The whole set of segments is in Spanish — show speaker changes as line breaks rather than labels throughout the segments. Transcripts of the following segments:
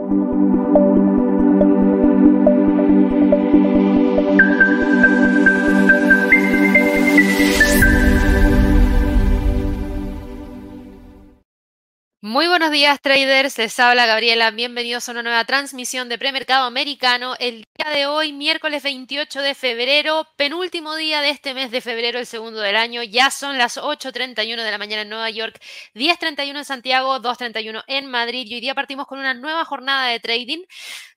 Thank you. Buenos días traders, les habla Gabriela, bienvenidos a una nueva transmisión de premercado americano. El día de hoy, miércoles 28 de febrero, penúltimo día de este mes de febrero, el segundo del año, ya son las 8.31 de la mañana en Nueva York, 10.31 en Santiago, 2.31 en Madrid. Y hoy día partimos con una nueva jornada de trading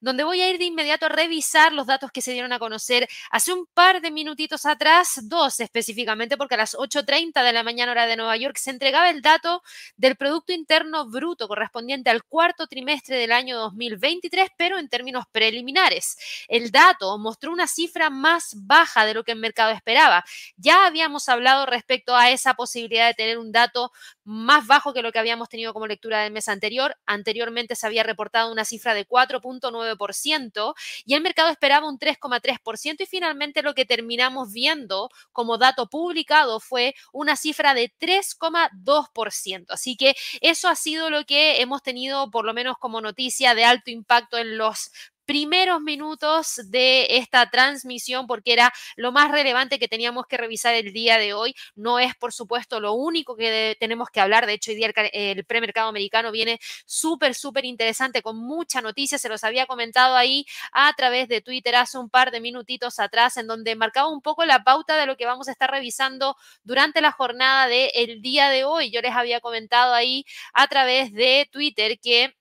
donde voy a ir de inmediato a revisar los datos que se dieron a conocer hace un par de minutitos atrás, dos específicamente, porque a las 8.30 de la mañana hora de Nueva York se entregaba el dato del Producto Interno bruto correspondiente al cuarto trimestre del año 2023, pero en términos preliminares. El dato mostró una cifra más baja de lo que el mercado esperaba. Ya habíamos hablado respecto a esa posibilidad de tener un dato más bajo que lo que habíamos tenido como lectura del mes anterior. Anteriormente se había reportado una cifra de 4.9% y el mercado esperaba un 3,3% y finalmente lo que terminamos viendo como dato publicado fue una cifra de 3,2%. Así que eso ha sido lo que hemos tenido por lo menos como noticia de alto impacto en los primeros minutos de esta transmisión porque era lo más relevante que teníamos que revisar el día de hoy. No es, por supuesto, lo único que tenemos que hablar. De hecho, hoy día el, premercado americano viene súper, súper interesante con mucha noticia. Se los había comentado ahí a través de Twitter hace un par de minutitos atrás en donde marcaba un poco la pauta de lo que vamos a estar revisando durante la jornada del día de hoy. Yo les había comentado ahí a través de Twitter que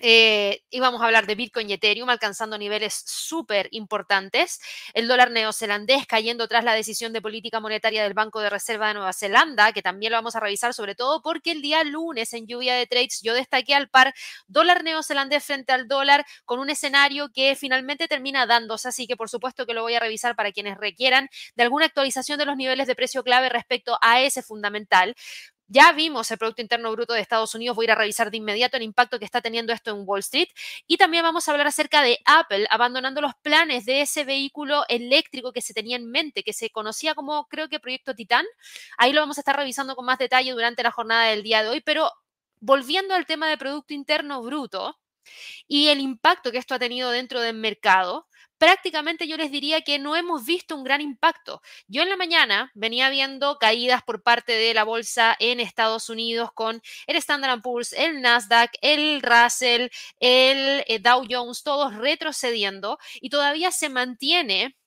eh, íbamos a hablar de Bitcoin y Ethereum alcanzando niveles súper importantes. El dólar neozelandés cayendo tras la decisión de política monetaria del Banco de Reserva de Nueva Zelanda, que también lo vamos a revisar, sobre todo porque el día lunes en lluvia de trades yo destaqué al par dólar neozelandés frente al dólar con un escenario que finalmente termina dándose. Así que por supuesto que lo voy a revisar para quienes requieran de alguna actualización de los niveles de precio clave respecto a ese fundamental. Ya vimos el Producto Interno Bruto de Estados Unidos, voy a ir a revisar de inmediato el impacto que está teniendo esto en Wall Street. Y también vamos a hablar acerca de Apple abandonando los planes de ese vehículo eléctrico que se tenía en mente, que se conocía como creo que Proyecto Titán. Ahí lo vamos a estar revisando con más detalle durante la jornada del día de hoy, pero volviendo al tema de Producto Interno Bruto y el impacto que esto ha tenido dentro del mercado, prácticamente yo les diría que no hemos visto un gran impacto. Yo en la mañana venía viendo caídas por parte de la bolsa en Estados Unidos con el Standard Poor's, el Nasdaq, el Russell, el eh, Dow Jones, todos retrocediendo y todavía se mantiene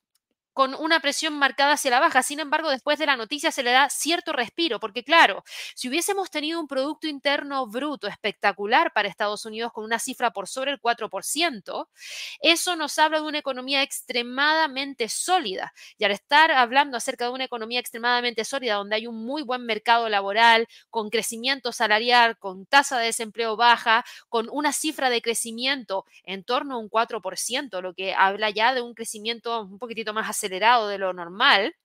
con una presión marcada hacia la baja. Sin embargo, después de la noticia se le da cierto respiro, porque claro, si hubiésemos tenido un Producto Interno Bruto espectacular para Estados Unidos con una cifra por sobre el 4%, eso nos habla de una economía extremadamente sólida. Y al estar hablando acerca de una economía extremadamente sólida, donde hay un muy buen mercado laboral, con crecimiento salarial, con tasa de desempleo baja, con una cifra de crecimiento en torno a un 4%, lo que habla ya de un crecimiento un poquitito más acelerado de lo normal,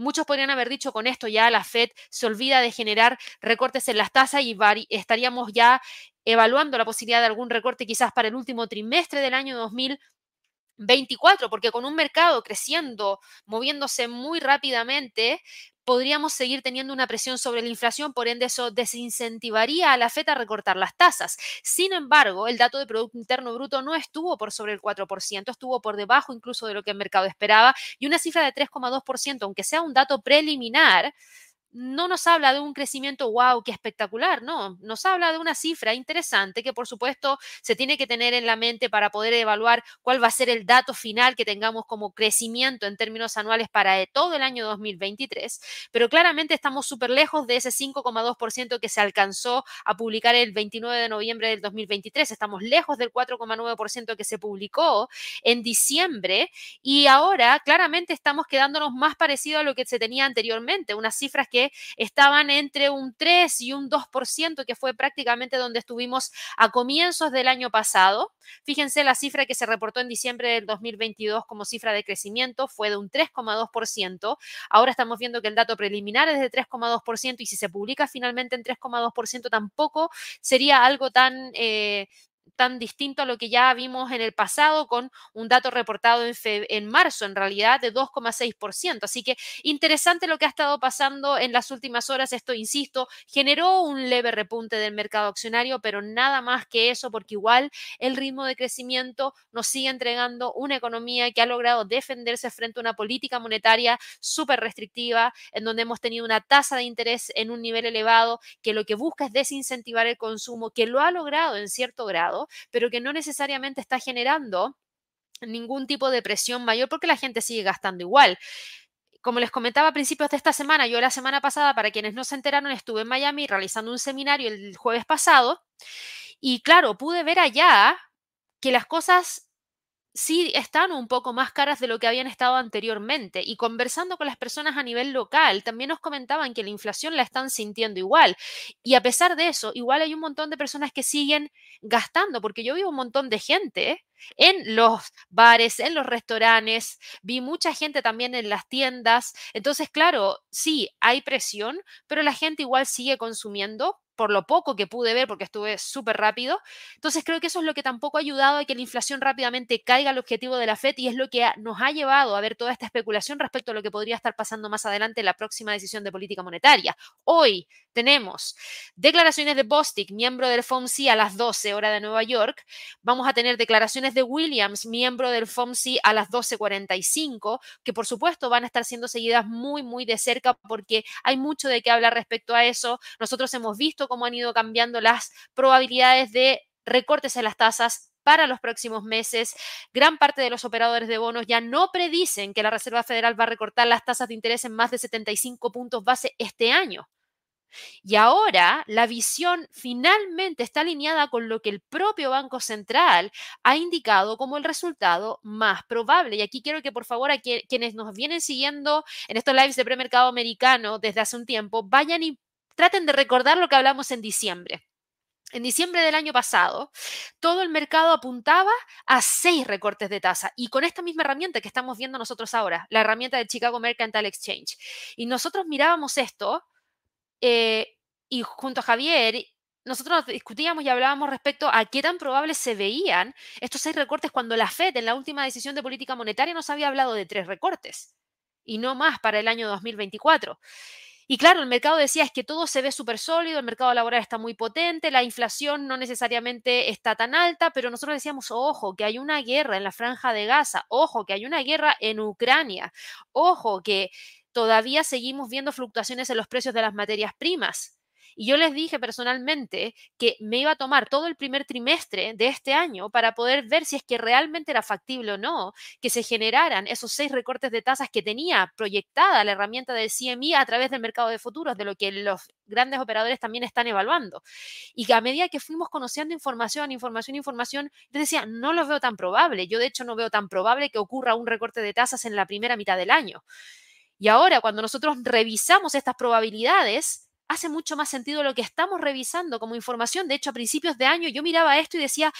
Muchos podrían haber dicho con esto ya la Fed se olvida de generar recortes en las tasas y estaríamos ya evaluando la posibilidad de algún recorte quizás para el último trimestre del año 2024, porque con un mercado creciendo, moviéndose muy rápidamente, podríamos seguir teniendo una presión sobre la inflación, por ende eso desincentivaría a la FED a recortar las tasas. Sin embargo, el dato de Producto Interno Bruto no estuvo por sobre el 4%, estuvo por debajo incluso de lo que el mercado esperaba y una cifra de 3,2%, aunque sea un dato preliminar, no nos habla de un crecimiento wow, qué espectacular, no, nos habla de una cifra interesante que por supuesto se tiene que tener en la mente para poder evaluar cuál va a ser el dato final que tengamos como crecimiento en términos anuales para todo el año 2023, pero claramente estamos súper lejos de ese 5,2% que se alcanzó a publicar el 29 de noviembre del 2023, estamos lejos del 4,9% que se publicó en diciembre y ahora claramente estamos quedándonos más parecido a lo que se tenía anteriormente, unas cifras que estaban entre un 3 y un 2%, que fue prácticamente donde estuvimos a comienzos del año pasado. Fíjense la cifra que se reportó en diciembre del 2022 como cifra de crecimiento fue de un 3,2%. Ahora estamos viendo que el dato preliminar es de 3,2% y si se publica finalmente en 3,2% tampoco sería algo tan... Eh, tan distinto a lo que ya vimos en el pasado con un dato reportado en, en marzo, en realidad, de 2,6%. Así que interesante lo que ha estado pasando en las últimas horas. Esto, insisto, generó un leve repunte del mercado accionario, pero nada más que eso, porque igual el ritmo de crecimiento nos sigue entregando una economía que ha logrado defenderse frente a una política monetaria súper restrictiva, en donde hemos tenido una tasa de interés en un nivel elevado que lo que busca es desincentivar el consumo, que lo ha logrado en cierto grado, pero que no necesariamente está generando ningún tipo de presión mayor porque la gente sigue gastando igual. Como les comentaba a principios de esta semana, yo la semana pasada, para quienes no se enteraron, estuve en Miami realizando un seminario el jueves pasado y claro, pude ver allá que las cosas sí están un poco más caras de lo que habían estado anteriormente. Y conversando con las personas a nivel local, también nos comentaban que la inflación la están sintiendo igual. Y a pesar de eso, igual hay un montón de personas que siguen gastando, porque yo vi un montón de gente en los bares, en los restaurantes, vi mucha gente también en las tiendas. Entonces, claro, sí, hay presión, pero la gente igual sigue consumiendo por lo poco que pude ver, porque estuve súper rápido. Entonces creo que eso es lo que tampoco ha ayudado a que la inflación rápidamente caiga al objetivo de la FED y es lo que nos ha llevado a ver toda esta especulación respecto a lo que podría estar pasando más adelante en la próxima decisión de política monetaria. Hoy tenemos declaraciones de Bostic, miembro del FOMC, a las 12 hora de Nueva York. Vamos a tener declaraciones de Williams, miembro del FOMC, a las 12.45, que por supuesto van a estar siendo seguidas muy, muy de cerca porque hay mucho de qué hablar respecto a eso. Nosotros hemos visto cómo han ido cambiando las probabilidades de recortes en las tasas para los próximos meses. Gran parte de los operadores de bonos ya no predicen que la Reserva Federal va a recortar las tasas de interés en más de 75 puntos base este año. Y ahora la visión finalmente está alineada con lo que el propio Banco Central ha indicado como el resultado más probable. Y aquí quiero que por favor a quienes nos vienen siguiendo en estos lives de premercado americano desde hace un tiempo, vayan y traten de recordar lo que hablamos en diciembre. En diciembre del año pasado, todo el mercado apuntaba a seis recortes de tasa y con esta misma herramienta que estamos viendo nosotros ahora, la herramienta del Chicago Mercantile Exchange. Y nosotros mirábamos esto eh, y junto a Javier, nosotros discutíamos y hablábamos respecto a qué tan probables se veían estos seis recortes cuando la Fed en la última decisión de política monetaria nos había hablado de tres recortes y no más para el año 2024. Y claro, el mercado decía es que todo se ve súper sólido, el mercado laboral está muy potente, la inflación no necesariamente está tan alta, pero nosotros decíamos, ojo, que hay una guerra en la franja de Gaza, ojo, que hay una guerra en Ucrania, ojo, que todavía seguimos viendo fluctuaciones en los precios de las materias primas. Y yo les dije personalmente que me iba a tomar todo el primer trimestre de este año para poder ver si es que realmente era factible o no que se generaran esos seis recortes de tasas que tenía proyectada la herramienta del CMI a través del mercado de futuros, de lo que los grandes operadores también están evaluando. Y a medida que fuimos conociendo información, información, información, yo decía, no lo veo tan probable. Yo de hecho no veo tan probable que ocurra un recorte de tasas en la primera mitad del año. Y ahora, cuando nosotros revisamos estas probabilidades, hace mucho más sentido lo que estamos revisando como información. De hecho, a principios de año yo miraba esto y decía,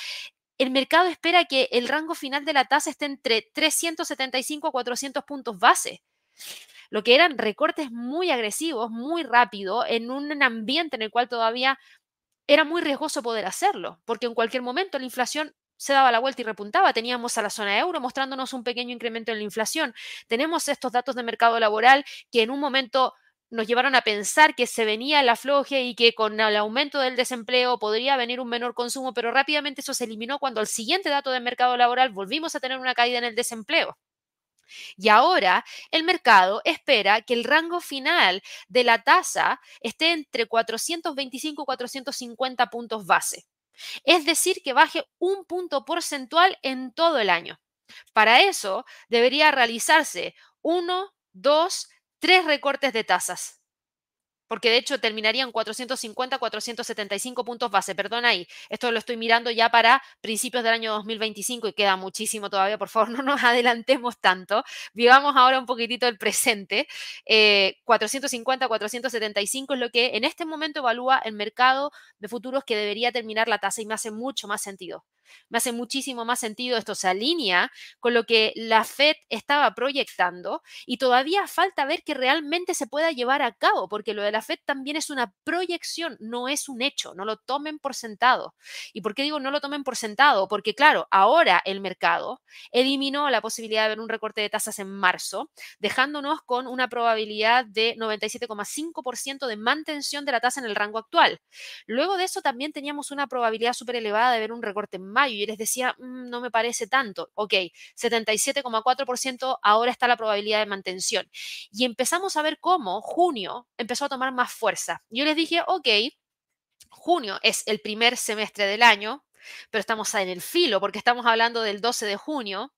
el mercado espera que el rango final de la tasa esté entre 375 a 400 puntos base. Lo que eran recortes muy agresivos, muy rápido, en un ambiente en el cual todavía era muy riesgoso poder hacerlo, porque en cualquier momento la inflación se daba la vuelta y repuntaba. Teníamos a la zona euro mostrándonos un pequeño incremento en la inflación. Tenemos estos datos de mercado laboral que en un momento nos llevaron a pensar que se venía la afloje y que con el aumento del desempleo podría venir un menor consumo, pero rápidamente eso se eliminó cuando al siguiente dato de mercado laboral volvimos a tener una caída en el desempleo. Y ahora el mercado espera que el rango final de la tasa esté entre 425 y 450 puntos base. Es decir, que baje un punto porcentual en todo el año. Para eso debería realizarse uno, dos, tres recortes de tasas porque de hecho terminarían 450, 475 puntos base, perdón ahí, esto lo estoy mirando ya para principios del año 2025 y queda muchísimo todavía, por favor no nos adelantemos tanto, vivamos ahora un poquitito el presente, 450, eh, 475 es lo que en este momento evalúa el mercado de futuros que debería terminar la tasa y me hace mucho más sentido. Me hace muchísimo más sentido, esto se alinea con lo que la Fed estaba proyectando y todavía falta ver que realmente se pueda llevar a cabo, porque lo de la Fed también es una proyección, no es un hecho, no lo tomen por sentado. ¿Y por qué digo no lo tomen por sentado? Porque claro, ahora el mercado eliminó la posibilidad de ver un recorte de tasas en marzo, dejándonos con una probabilidad de 97,5% de mantención de la tasa en el rango actual. Luego de eso también teníamos una probabilidad súper elevada de ver un recorte en y les decía, mm, no me parece tanto. Ok, 77,4% ahora está la probabilidad de mantención. Y empezamos a ver cómo junio empezó a tomar más fuerza. Yo les dije, ok, junio es el primer semestre del año, pero estamos en el filo porque estamos hablando del 12 de junio.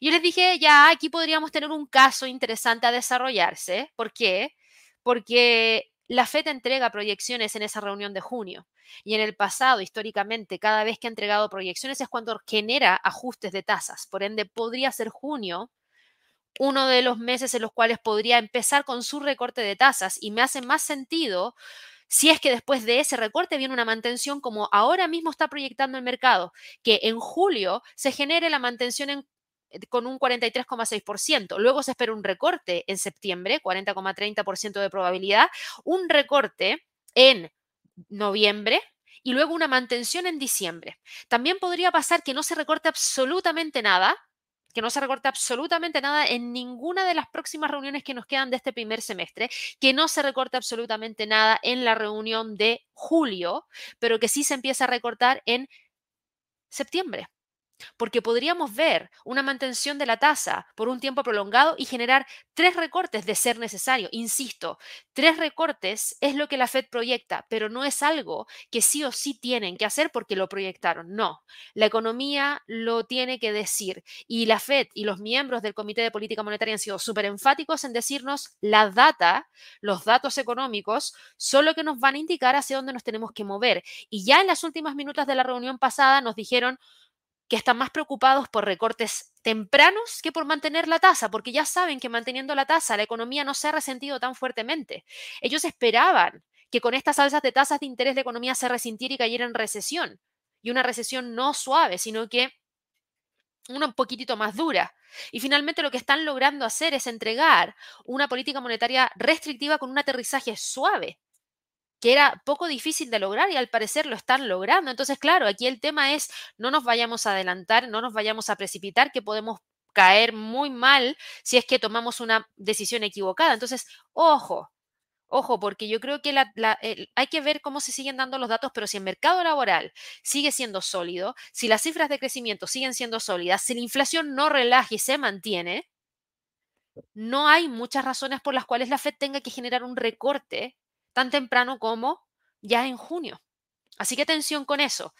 Yo les dije, ya, aquí podríamos tener un caso interesante a desarrollarse. ¿Por qué? Porque la FED entrega proyecciones en esa reunión de junio. Y en el pasado, históricamente, cada vez que ha entregado proyecciones es cuando genera ajustes de tasas. Por ende, podría ser junio uno de los meses en los cuales podría empezar con su recorte de tasas. Y me hace más sentido si es que después de ese recorte viene una mantención como ahora mismo está proyectando el mercado, que en julio se genere la mantención con un 43,6%. Luego se espera un recorte en septiembre, 40,30% de probabilidad, un recorte en noviembre, y luego una mantención en diciembre. También podría pasar que no se recorte absolutamente nada que no se recorte absolutamente nada en ninguna de las próximas reuniones que nos quedan de este primer semestre, que no se recorte absolutamente nada en la reunión de julio, pero que sí se empieza a recortar en septiembre porque podríamos ver una mantención de la tasa por un tiempo prolongado y generar tres recortes de ser necesario. Insisto, tres recortes es lo que la Fed proyecta, pero no es algo que sí o sí tienen que hacer porque lo proyectaron. No, la economía lo tiene que decir y la Fed y los miembros del Comité de Política Monetaria han sido súper enfáticos en decirnos la data, los datos económicos, son lo que nos van a indicar hacia dónde nos tenemos que mover. Y ya en las últimas minutos de la reunión pasada nos dijeron que están más preocupados por recortes tempranos que por mantener la tasa, porque ya saben que manteniendo la tasa la economía no se ha resentido tan fuertemente. Ellos esperaban que con estas alzas de tasas de interés la economía se resintiera y cayera en recesión. Y una recesión no suave, sino que una un poquitito más dura. Y finalmente lo que están logrando hacer es entregar una política monetaria restrictiva con un aterrizaje suave que era poco difícil de lograr y al parecer lo están logrando. Entonces, claro, aquí el tema es no nos vayamos a adelantar, no nos vayamos a precipitar, que podemos caer muy mal si es que tomamos una decisión equivocada. Entonces, ojo, ojo, porque yo creo que hay que ver cómo se siguen dando los datos, pero si el mercado laboral sigue siendo sólido, si las cifras de crecimiento siguen siendo sólidas, si la inflación no relaja y se mantiene, no hay muchas razones por las cuales la Fed tenga que generar un recorte tan temprano como ya en junio. Así que atención con eso.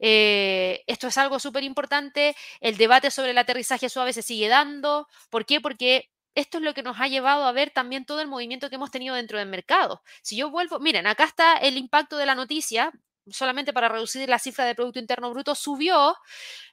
Eh, esto es algo súper importante. El debate sobre el aterrizaje suave se sigue dando. ¿Por qué? Porque esto es lo que nos ha llevado a ver también todo el movimiento que hemos tenido dentro del mercado. Si yo vuelvo, miren, acá está el impacto de la noticia, solamente para reducir la cifra de Producto Interno Bruto, subió.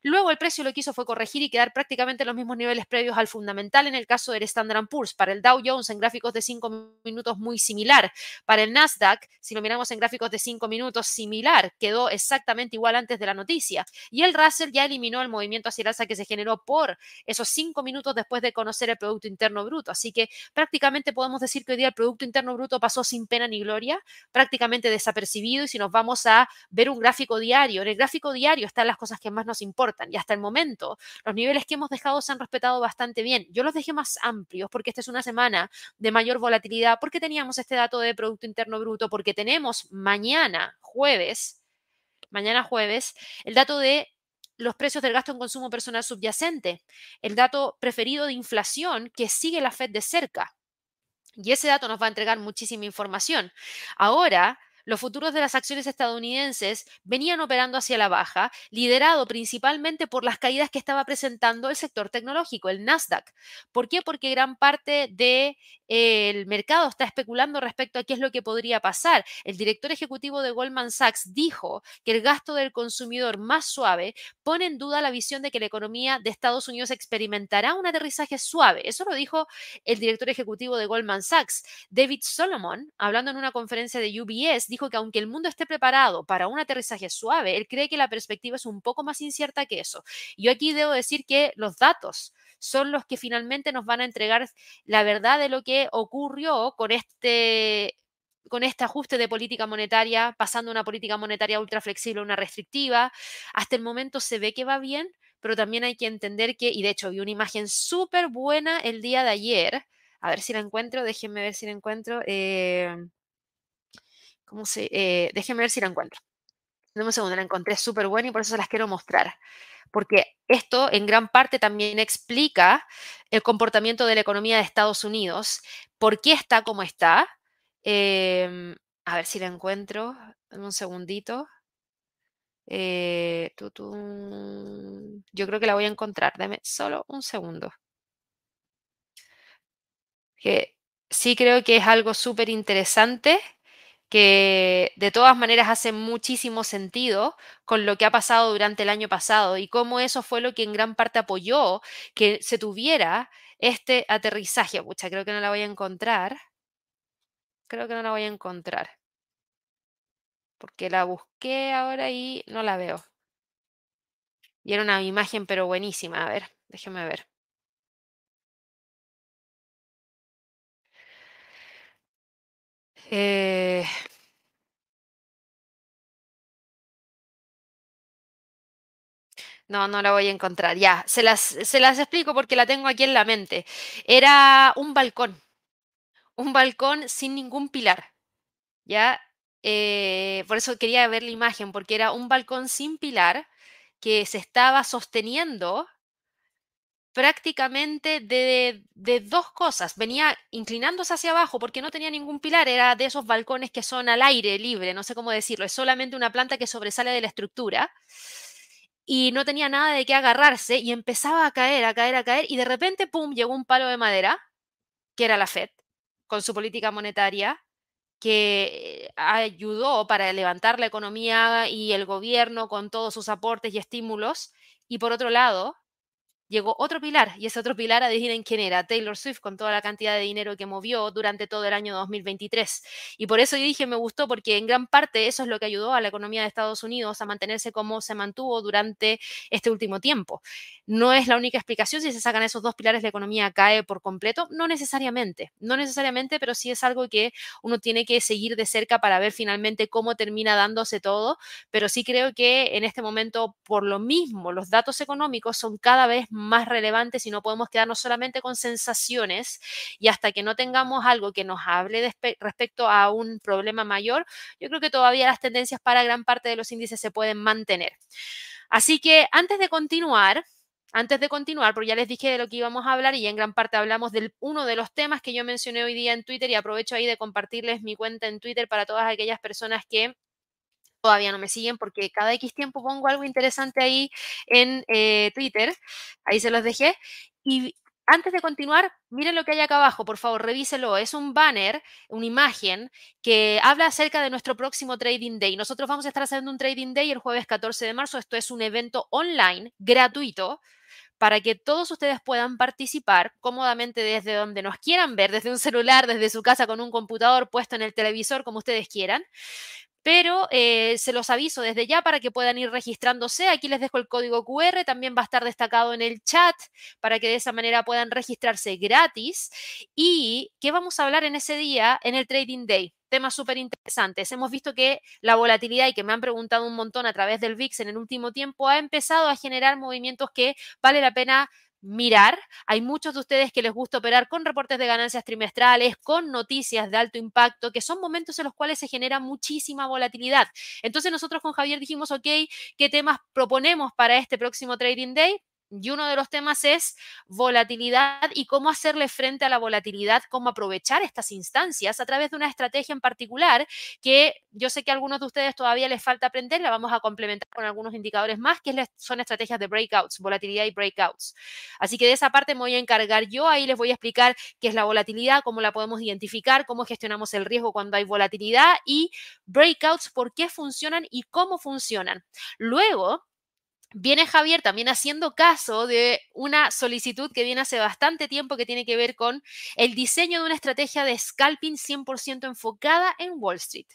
Luego el precio lo que hizo fue corregir y quedar prácticamente en los mismos niveles previos al fundamental en el caso del Standard Poor's. Para el Dow Jones en gráficos de 5 minutos muy similar. Para el Nasdaq, si lo miramos en gráficos de 5 minutos similar, quedó exactamente igual antes de la noticia. Y el Russell ya eliminó el movimiento hacia el alza que se generó por esos 5 minutos después de conocer el Producto Interno Bruto. Así que prácticamente podemos decir que hoy día el Producto Interno Bruto pasó sin pena ni gloria, prácticamente desapercibido. Y si nos vamos a ver un gráfico diario. En el gráfico diario están las cosas que más nos importan y hasta el momento los niveles que hemos dejado se han respetado bastante bien. Yo los dejé más amplios porque esta es una semana de mayor volatilidad, porque teníamos este dato de Producto Interno Bruto, porque tenemos mañana, jueves, mañana jueves, el dato de los precios del gasto en consumo personal subyacente, el dato preferido de inflación que sigue la Fed de cerca. Y ese dato nos va a entregar muchísima información. Ahora, los futuros de las acciones estadounidenses venían operando hacia la baja, liderado principalmente por las caídas que estaba presentando el sector tecnológico, el Nasdaq. ¿Por qué? Porque gran parte del de, mercado está especulando respecto a qué es lo que podría pasar. El director ejecutivo de Goldman Sachs dijo que el gasto del consumidor más suave pone en duda la visión de que la economía de Estados Unidos experimentará un aterrizaje suave. Eso lo dijo el director ejecutivo de Goldman Sachs, David Solomon, hablando en una conferencia de UBS dijo que aunque el mundo esté preparado para un aterrizaje suave, él cree que la perspectiva es un poco más incierta que eso. Yo aquí debo decir que los datos son los que finalmente nos van a entregar la verdad de lo que ocurrió con este con este ajuste de política monetaria, pasando una política monetaria ultra flexible a una restrictiva. Hasta el momento se ve que va bien, pero también hay que entender que, y de hecho vi una imagen súper buena el día de ayer, a ver si la encuentro, déjenme ver si la encuentro. Eh, ¿Cómo se? Eh, déjenme ver si la encuentro. Dame un segundo, la encontré súper buena y por eso se las quiero mostrar. Porque esto en gran parte también explica el comportamiento de la economía de Estados Unidos, por qué está como está. Em, a ver si la encuentro. Dame un segundito. Eh, Yo creo que la voy a encontrar. Dame solo un segundo que sí creo que es algo súper interesante, que de todas maneras hace muchísimo sentido con lo que ha pasado durante el año pasado y cómo eso fue lo que en gran parte apoyó que se tuviera este aterrizaje. Pucha, creo que no la voy a encontrar. Creo que no la voy a encontrar. Porque la busqué ahora y no la veo. Y era una imagen pero buenísima. A ver, déjeme ver. Eh, no, no la voy a encontrar. Ya, se las, se las explico porque la tengo aquí en la mente. Era un balcón, un balcón sin ningún pilar. ¿Ya? Eh, por eso quería ver la imagen, porque era un balcón sin pilar que se estaba sosteniendo prácticamente de, dos cosas. Venía inclinándose hacia abajo porque no tenía ningún pilar, era de esos balcones que son al aire libre, no sé cómo decirlo, es solamente una planta que sobresale de la estructura y no tenía nada de qué agarrarse y empezaba a caer, a caer, a caer y de repente, ¡pum!, llegó un palo de madera, que era la Fed, con su política monetaria, que ayudó para levantar la economía y el gobierno con todos sus aportes y estímulos. Y por otro lado, llegó otro pilar, y ese otro pilar, adivinen quién era, Taylor Swift, con toda la cantidad de dinero que movió durante todo el año 2023. Y por eso yo dije, me gustó, porque en gran parte eso es lo que ayudó a la economía de Estados Unidos a mantenerse como se mantuvo durante este último tiempo. No es la única explicación, si se sacan esos dos pilares, la economía cae por completo, no necesariamente, no necesariamente, pero sí es algo que uno tiene que seguir de cerca para ver finalmente cómo termina dándose todo, pero sí creo que en este momento, por lo mismo, los datos económicos son cada vez más relevantes y no podemos quedarnos solamente con sensaciones y hasta que no tengamos algo que nos hable respecto a un problema mayor, yo creo que todavía las tendencias para gran parte de los índices se pueden mantener. Así que antes de continuar, antes de continuar, porque ya les dije de lo que íbamos a hablar y en gran parte hablamos de uno de los temas que yo mencioné hoy día en Twitter y aprovecho ahí de compartirles mi cuenta en Twitter para todas aquellas personas que todavía no me siguen porque cada X tiempo pongo algo interesante ahí en eh, Twitter. Ahí se los dejé. Y antes de continuar, miren lo que hay acá abajo, por favor, revíselo. Es un banner, una imagen que habla acerca de nuestro próximo Trading Day. Nosotros vamos a estar haciendo un Trading Day el jueves 14 de marzo. Esto es un evento online gratuito para que todos ustedes puedan participar cómodamente desde donde nos quieran ver, desde un celular, desde su casa con un computador puesto en el televisor, como ustedes quieran pero eh, se los aviso desde ya para que puedan ir registrándose. Aquí les dejo el código QR, también va a estar destacado en el chat para que de esa manera puedan registrarse gratis. ¿Y qué vamos a hablar en ese día en el Trading Day? Temas súper interesantes. Hemos visto que la volatilidad y que me han preguntado un montón a través del VIX en el último tiempo ha empezado a generar movimientos que vale la pena mirar. Hay muchos de ustedes que les gusta operar con reportes de ganancias trimestrales, con noticias de alto impacto, que son momentos en los cuales se genera muchísima volatilidad. Entonces nosotros con Javier dijimos, ok, ¿qué temas proponemos para este próximo Trading Day? Y uno de los temas es volatilidad y cómo hacerle frente a la volatilidad, cómo aprovechar estas instancias a través de una estrategia en particular que yo sé que a algunos de ustedes todavía les falta aprender, la vamos a complementar con algunos indicadores más, que son estrategias de breakouts, volatilidad y breakouts. Así que de esa parte me voy a encargar yo, ahí les voy a explicar qué es la volatilidad, cómo la podemos identificar, cómo gestionamos el riesgo cuando hay volatilidad y breakouts, por qué funcionan y cómo funcionan. Luego, Viene Javier también haciendo caso de una solicitud que viene hace bastante tiempo que tiene que ver con el diseño de una estrategia de scalping 100% enfocada en Wall Street.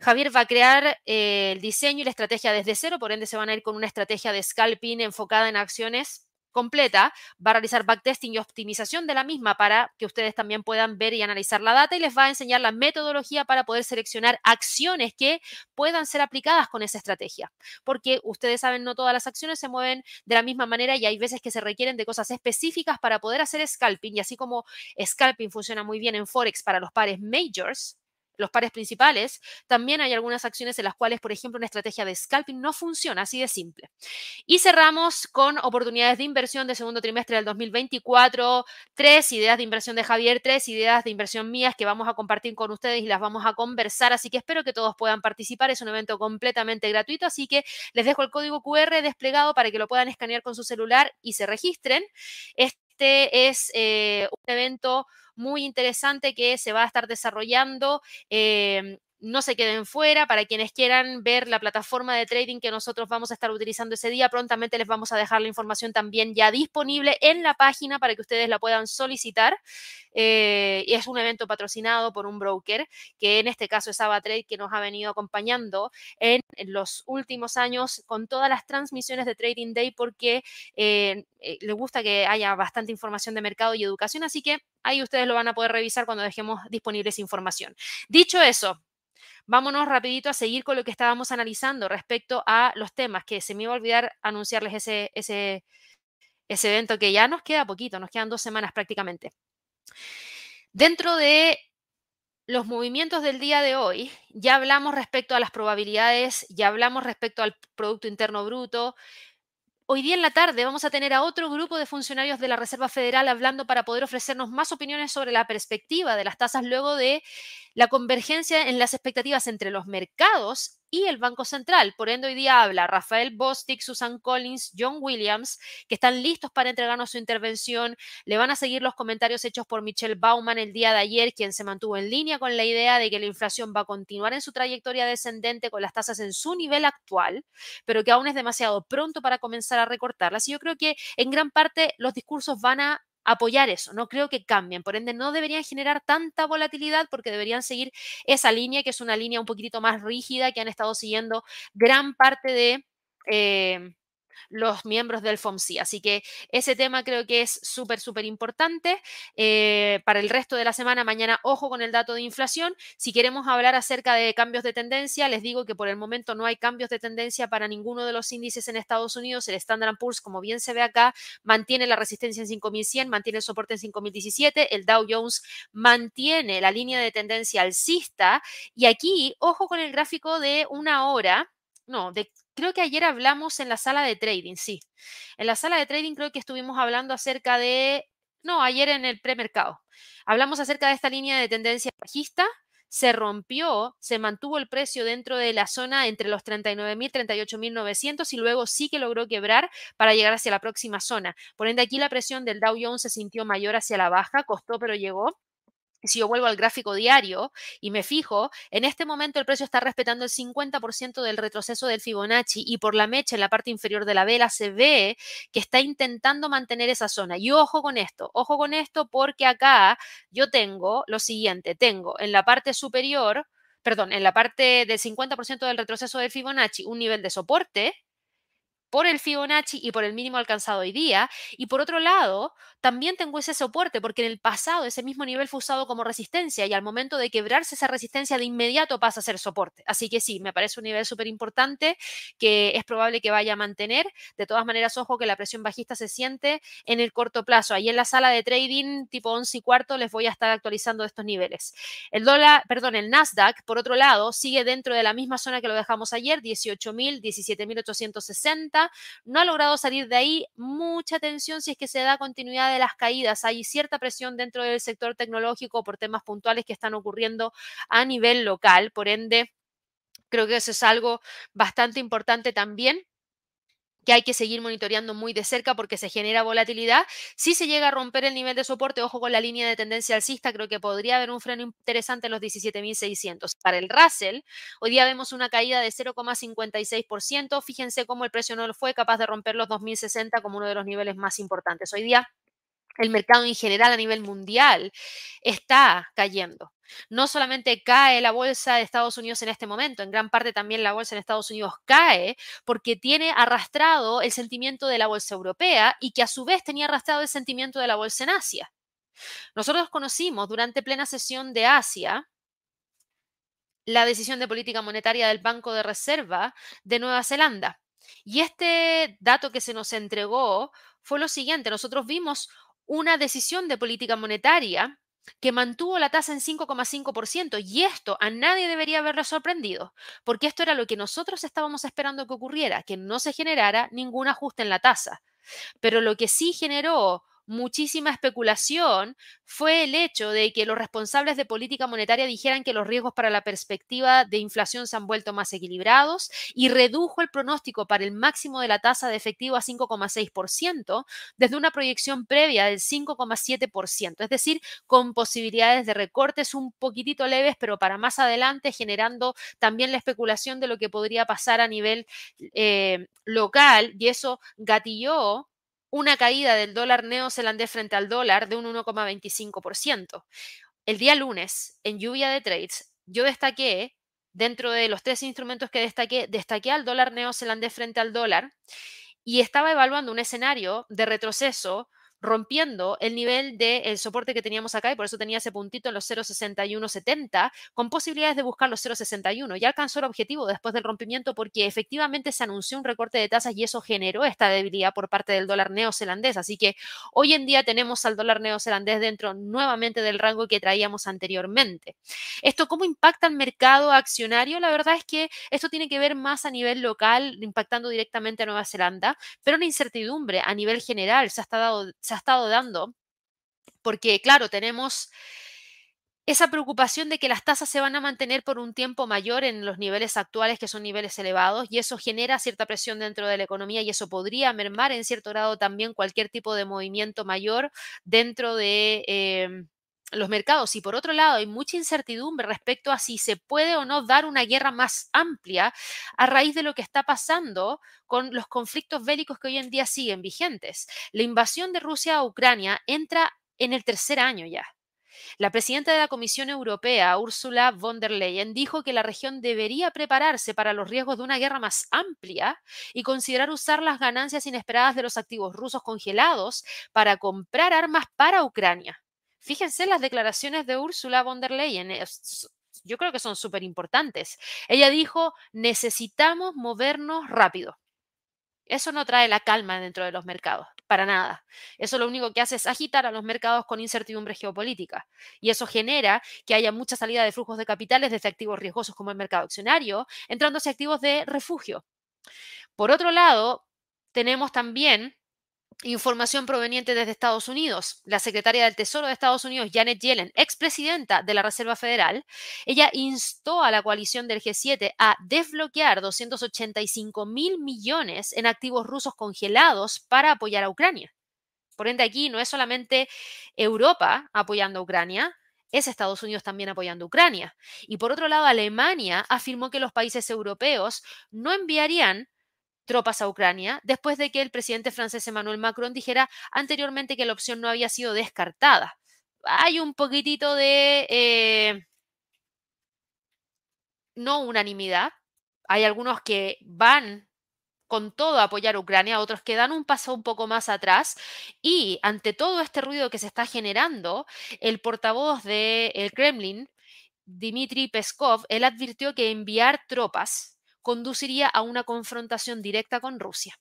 Javier va a crear eh, el diseño y la estrategia desde cero, por ende se van a ir con una estrategia de scalping enfocada en acciones completa, va a realizar backtesting y optimización de la misma para que ustedes también puedan ver y analizar la data y les va a enseñar la metodología para poder seleccionar acciones que puedan ser aplicadas con esa estrategia. Porque ustedes saben, no todas las acciones se mueven de la misma manera y hay veces que se requieren de cosas específicas para poder hacer scalping y así como scalping funciona muy bien en Forex para los pares majors, los pares principales, también hay algunas acciones en las cuales, por ejemplo, una estrategia de scalping no funciona, así de simple. Y cerramos con oportunidades de inversión de segundo trimestre del 2024, tres ideas de inversión de Javier, tres ideas de inversión mías que vamos a compartir con ustedes y las vamos a conversar, así que espero que todos puedan participar, es un evento completamente gratuito, así que les dejo el código QR desplegado para que lo puedan escanear con su celular y se registren. Es eh, un evento muy interesante que se va a estar desarrollando. Em, no se queden fuera. Para quienes quieran ver la plataforma de trading que nosotros vamos a estar utilizando ese día, prontamente les vamos a dejar la información también ya disponible en la página para que ustedes la puedan solicitar. Eh, es un evento patrocinado por un broker, que en este caso es AvaTrade, que nos ha venido acompañando en, los últimos años con todas las transmisiones de Trading Day, porque eh, eh, le gusta que haya bastante información de mercado y educación. Así que ahí ustedes lo van a poder revisar cuando dejemos disponible esa información. Dicho eso, Vámonos rapidito a seguir con lo que estábamos analizando respecto a los temas, que se me iba a olvidar anunciarles ese, ese, ese evento que ya nos queda poquito, nos quedan dos semanas prácticamente. Dentro de los movimientos del día de hoy, ya hablamos respecto a las probabilidades, ya hablamos respecto al Producto Interno Bruto. Hoy día en la tarde vamos a tener a otro grupo de funcionarios de la Reserva Federal hablando para poder ofrecernos más opiniones sobre la perspectiva de las tasas luego de la convergencia en las expectativas entre los mercados y el Banco Central. Por ende, hoy día habla Rafael Bostic, Susan Collins, John Williams, que están listos para entregarnos su intervención. Le van a seguir los comentarios hechos por Michelle Bauman el día de ayer, quien se mantuvo en línea con la idea de que la inflación va a continuar en su trayectoria descendente con las tasas en su nivel actual, pero que aún es demasiado pronto para comenzar a recortarlas. Y yo creo que en gran parte los discursos van a apoyar eso, no creo que cambien, por ende no deberían generar tanta volatilidad porque deberían seguir esa línea que es una línea un poquitito más rígida que han estado siguiendo gran parte de... Eh, los miembros del FOMC. Así que ese tema creo que es súper, súper importante. Eh, para el resto de la semana, mañana, ojo con el dato de inflación. Si queremos hablar acerca de cambios de tendencia, les digo que por el momento no hay cambios de tendencia para ninguno de los índices en Estados Unidos. El Standard Poor's, como bien se ve acá, mantiene la resistencia en 5100, mantiene el soporte en 5017. El Dow Jones mantiene la línea de tendencia alcista. Y aquí, ojo con el gráfico de una hora no, de Creo que ayer hablamos en la sala de trading, sí. En la sala de trading creo que estuvimos hablando acerca de, no, ayer en el premercado. Hablamos acerca de esta línea de tendencia bajista, se rompió, se mantuvo el precio dentro de la zona entre los 39.000, 38.900 y luego sí que logró quebrar para llegar hacia la próxima zona. Por ende, aquí la presión del Dow Jones se sintió mayor hacia la baja, costó pero llegó si yo vuelvo al gráfico diario y me fijo, en este momento el precio está respetando el 50% del retroceso del Fibonacci y por la mecha en la parte inferior de la vela se ve que está intentando mantener esa zona. Y ojo con esto, ojo con esto porque acá yo tengo lo siguiente, tengo en la parte superior, perdón, en la parte del 50% del retroceso del Fibonacci un nivel de soporte por el Fibonacci y por el mínimo alcanzado hoy día. Y por otro lado, también tengo ese soporte porque en el pasado ese mismo nivel fue usado como resistencia y al momento de quebrarse esa resistencia de inmediato pasa a ser soporte. Así que sí, me parece un nivel súper importante que es probable que vaya a mantener. De todas maneras, ojo que la presión bajista se siente en el corto plazo. Ahí en la sala de trading tipo 11 y cuarto les voy a estar actualizando estos niveles. El dólar, perdón, el Nasdaq, por otro lado, sigue dentro de la misma zona que lo dejamos ayer, 18.000, 17.860 no ha logrado salir de ahí. Mucha atención si es que se da continuidad de las caídas. Hay cierta presión dentro del sector tecnológico por temas puntuales que están ocurriendo a nivel local. Por ende, creo que eso es algo bastante importante también que hay que seguir monitoreando muy de cerca porque se genera volatilidad. Si se llega a romper el nivel de soporte, ojo con la línea de tendencia alcista, creo que podría haber un freno interesante en los 17.600. Para el Russell, hoy día vemos una caída de 0,56%. Fíjense cómo el precio no fue capaz de romper los 2.060 como uno de los niveles más importantes. Hoy día el mercado en general a nivel mundial está cayendo. No solamente cae la bolsa de Estados Unidos en este momento, en gran parte también la bolsa en Estados Unidos cae porque tiene arrastrado el sentimiento de la bolsa europea y que a su vez tenía arrastrado el sentimiento de la bolsa en Asia. Nosotros conocimos durante plena sesión de Asia la decisión de política monetaria del Banco de Reserva de Nueva Zelanda. Y este dato que se nos entregó fue lo siguiente, nosotros vimos una decisión de política monetaria que mantuvo la tasa en 5,5% y esto a nadie debería haberle sorprendido, porque esto era lo que nosotros estábamos esperando que ocurriera, que no se generara ningún ajuste en la tasa. Pero lo que sí generó muchísima especulación fue el hecho de que los responsables de política monetaria dijeran que los riesgos para la perspectiva de inflación se han vuelto más equilibrados y redujo el pronóstico para el máximo de la tasa de efectivo a 5,6% desde una proyección previa del 5,7%, es decir, con posibilidades de recortes un poquitito leves, pero para más adelante generando también la especulación de lo que podría pasar a nivel eh, local y eso gatilló una caída del dólar neozelandés frente al dólar de un 1,25%. El día lunes, en lluvia de trades, yo destaqué, dentro de los tres instrumentos que destaqué, destaqué al dólar neozelandés frente al dólar y estaba evaluando un escenario de retroceso rompiendo el nivel del soporte que teníamos acá y por eso tenía ese puntito en los 0,6170 con posibilidades de buscar los 0,61. Ya alcanzó el objetivo después del rompimiento porque efectivamente se anunció un recorte de tasas y eso generó esta debilidad por parte del dólar neozelandés. Así que hoy en día tenemos al dólar neozelandés dentro nuevamente del rango que traíamos anteriormente. ¿Esto cómo impacta al mercado accionario? La verdad es que esto tiene que ver más a nivel local, impactando directamente a Nueva Zelanda, pero una incertidumbre a nivel general se ha estado, ha estado dando, porque claro, tenemos esa preocupación de que las tasas se van a mantener por un tiempo mayor en los niveles actuales, que son niveles elevados, y eso genera cierta presión dentro de la economía y eso podría mermar en cierto grado también cualquier tipo de movimiento mayor dentro de... Em, los mercados y por otro lado hay mucha incertidumbre respecto a si se puede o no dar una guerra más amplia a raíz de lo que está pasando con los conflictos bélicos que hoy en día siguen vigentes. La invasión de Rusia a Ucrania entra en el tercer año ya. La presidenta de la Comisión Europea, Ursula von der Leyen, dijo que la región debería prepararse para los riesgos de una guerra más amplia y considerar usar las ganancias inesperadas de los activos rusos congelados para comprar armas para Ucrania. Fíjense las declaraciones de Ursula von der Leyen. Yo creo que son súper importantes. Ella dijo, necesitamos movernos rápido. Eso no trae la calma dentro de los mercados, para nada. Eso lo único que hace es agitar a los mercados con incertidumbre geopolítica. Y eso genera que haya mucha salida de flujos de capitales desde activos riesgosos como el mercado accionario, entrando hacia activos de refugio. Por otro lado, tenemos también Información proveniente desde Estados Unidos. La secretaria del Tesoro de Estados Unidos, Janet Yellen, expresidenta de la Reserva Federal, ella instó a la coalición del G7 a desbloquear 285 mil millones en activos rusos congelados para apoyar a Ucrania. Por ende, aquí no es solamente Europa apoyando a Ucrania, es Estados Unidos también apoyando a Ucrania. Y por otro lado, Alemania afirmó que los países europeos no enviarían tropas a Ucrania, después de que el presidente francés Emmanuel Macron dijera anteriormente que la opción no había sido descartada. Hay un poquitito de eh, no unanimidad. Hay algunos que van con todo a apoyar a Ucrania, otros que dan un paso un poco más atrás. Y ante todo este ruido que se está generando, el portavoz del Kremlin, Dmitry Peskov, él advirtió que enviar tropas conduciría a una confrontación directa con Rusia.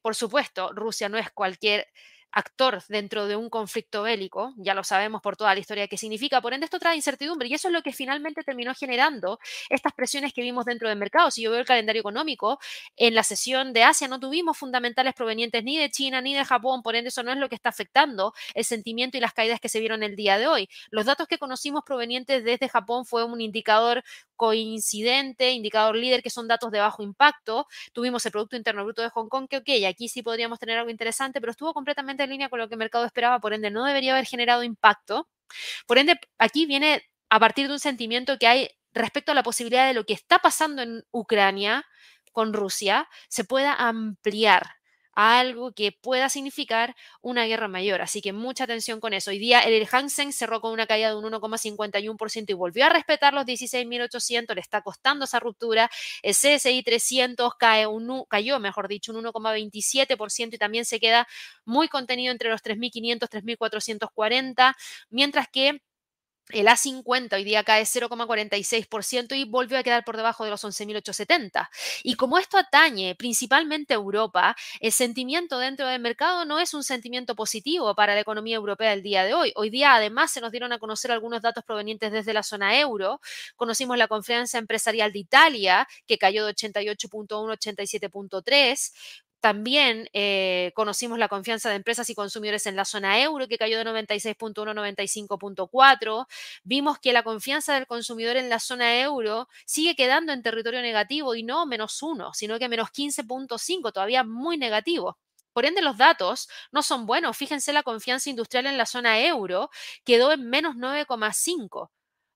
Por supuesto, Rusia no es cualquier actor dentro de un conflicto bélico, ya lo sabemos por toda la historia que significa, por ende esto trae incertidumbre y eso es lo que finalmente terminó generando estas presiones que vimos dentro del mercado. Si yo veo el calendario económico, en la sesión de Asia no tuvimos fundamentales provenientes ni de China ni de Japón, por ende eso no es lo que está afectando el sentimiento y las caídas que se vieron el día de hoy. Los datos que conocimos provenientes desde Japón fue un indicador coincidente, indicador líder, que son datos de bajo impacto. Tuvimos el Producto Interno Bruto de Hong Kong, que ok, aquí sí podríamos tener algo interesante, pero estuvo completamente en línea con lo que el mercado esperaba, por ende no debería haber generado impacto. Por ende, aquí viene a partir de un sentimiento que hay respecto a la posibilidad de lo que está pasando en Ucrania con Rusia, se pueda ampliar algo que pueda significar una guerra mayor. Así que mucha atención con eso. Hoy día el Hansen cerró con una caída de un 1,51% y volvió a respetar los 16.800, le está costando esa ruptura. El CSI 300 cae un, cayó, mejor dicho, un 1,27% y también se queda muy contenido entre los 3.500, 3.440, mientras que el A50 hoy día cae 0,46% y volvió a quedar por debajo de los 11.870. Y como esto atañe principalmente a Europa, el sentimiento dentro del mercado no es un sentimiento positivo para la economía europea el día de hoy. Hoy día además se nos dieron a conocer algunos datos provenientes desde la zona euro. Conocimos la confianza empresarial de Italia, que cayó de 88.1 a 87.3. También eh, conocimos la confianza de empresas y consumidores en la zona euro, que cayó de 96.1 a 95.4. Vimos que la confianza del consumidor en la zona euro sigue quedando en territorio negativo y no menos 1, sino que menos 15.5, todavía muy negativo. Por ende, los datos no son buenos. Fíjense, la confianza industrial en la zona euro quedó en menos 9,5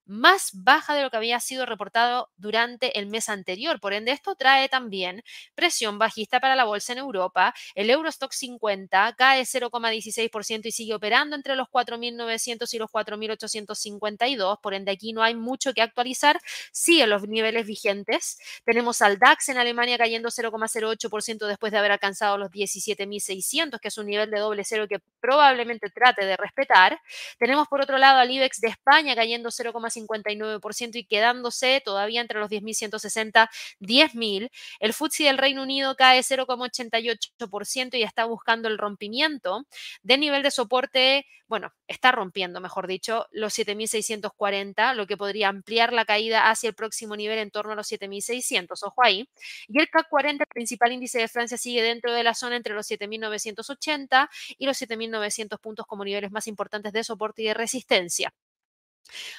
más baja de lo que había sido reportado durante el mes anterior. Por ende, esto trae también presión bajista para la bolsa en Europa. El Eurostock 50 cae 0,16% y sigue operando entre los 4.900 y los 4.852. Por ende, aquí no hay mucho que actualizar. Sigue los niveles vigentes. Tenemos al DAX en Alemania cayendo 0,08% después de haber alcanzado los 17.600, que es un nivel de doble cero que probablemente trate de respetar. Tenemos por otro lado al IBEX de España cayendo 0,5%. 59% y quedándose todavía entre los 10.160, 10.000. El FTSE del Reino Unido cae 0,88% y está buscando el rompimiento de nivel de soporte, bueno, está rompiendo, mejor dicho, los 7.640, lo que podría ampliar la caída hacia el próximo nivel en torno a los 7.600. Ojo ahí. Y el CAC 40, el principal índice de Francia, sigue dentro de la zona entre los 7.980 y los 7.900 puntos como niveles más importantes de soporte y de resistencia.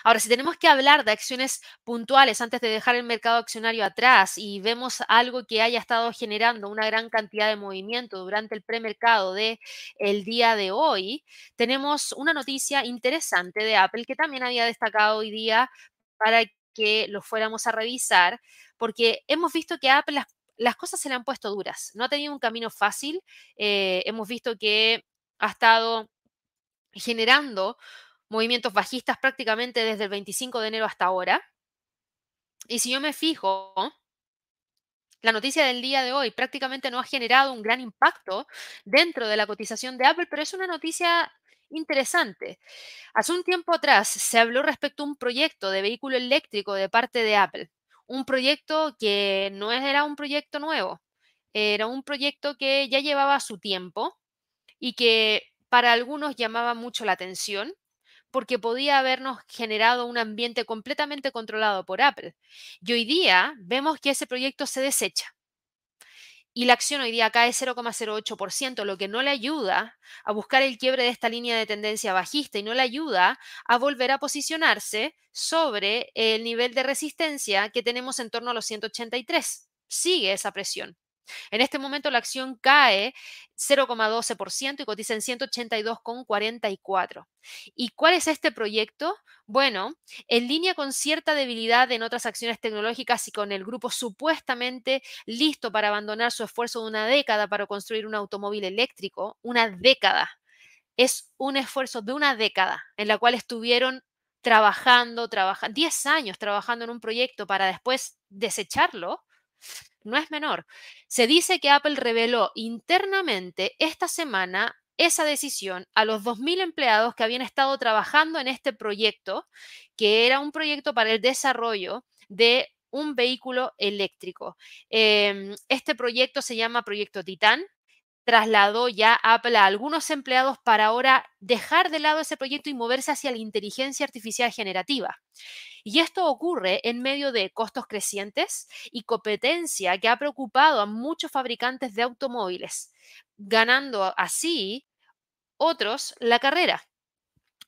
Ahora, si tenemos que hablar de acciones puntuales antes de dejar el mercado accionario atrás y vemos algo que haya estado generando una gran cantidad de movimiento durante el premercado de el día de hoy, tenemos una noticia interesante de Apple que también había destacado hoy día para que lo fuéramos a revisar, porque hemos visto que Apple las, cosas se le han puesto duras, no ha tenido un camino fácil, eh, hemos visto que ha estado generando movimientos bajistas prácticamente desde el 25 de enero hasta ahora. Y si yo me fijo, la noticia del día de hoy prácticamente no ha generado un gran impacto dentro de la cotización de Apple, pero es una noticia interesante. Hace un tiempo atrás se habló respecto a un proyecto de vehículo eléctrico de parte de Apple, un proyecto que no era un proyecto nuevo, era un proyecto que ya llevaba su tiempo y que para algunos llamaba mucho la atención porque podía habernos generado un ambiente completamente controlado por Apple. Y hoy día vemos que ese proyecto se desecha. Y la acción hoy día cae 0,08%, lo que no le ayuda a buscar el quiebre de esta línea de tendencia bajista y no le ayuda a volver a posicionarse sobre el nivel de resistencia que tenemos en torno a los 183. Sigue esa presión. En este momento la acción cae 0,12% y cotiza en 182,44. ¿Y cuál es este proyecto? Bueno, en línea con cierta debilidad en otras acciones tecnológicas y con el grupo supuestamente listo para abandonar su esfuerzo de una década para construir un automóvil eléctrico, una década. Es un esfuerzo de una década en la cual estuvieron trabajando, trabajando, 10 años trabajando en un proyecto para después desecharlo no es menor. Se dice que Apple reveló internamente esta semana esa decisión a los 2.000 empleados que habían estado trabajando en este proyecto, que era un proyecto para el desarrollo de un vehículo eléctrico. Em, este proyecto se llama Proyecto Titán. Trasladó ya Apple a algunos empleados para ahora dejar de lado ese proyecto y moverse hacia la inteligencia artificial generativa. Y esto ocurre en medio de costos crecientes y competencia que ha preocupado a muchos fabricantes de automóviles, ganando así otros la carrera.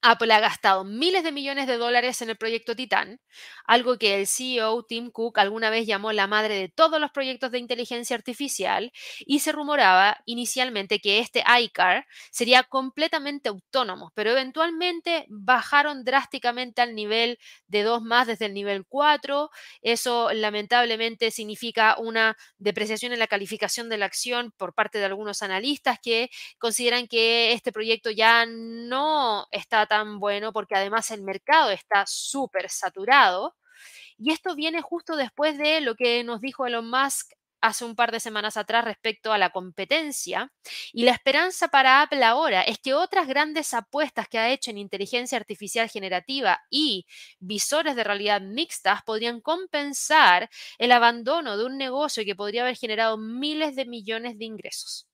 Apple ha gastado miles de millones de dólares en el proyecto Titan, algo que el CEO Tim Cook alguna vez llamó la madre de todos los proyectos de inteligencia artificial, y se rumoraba inicialmente que este iCar sería completamente autónomo, pero eventualmente bajaron drásticamente al nivel de 2 más desde el nivel 4. Eso lamentablemente significa una depreciación en la calificación de la acción por parte de algunos analistas que consideran que este proyecto ya no está tan bueno porque además el mercado está súper saturado. Y esto viene justo después de lo que nos dijo Elon Musk hace un par de semanas atrás respecto a la competencia. Y la esperanza para Apple ahora es que otras grandes apuestas que ha hecho en inteligencia artificial generativa y visores de realidad mixtas podrían compensar el abandono de un negocio que podría haber generado miles de millones de ingresos.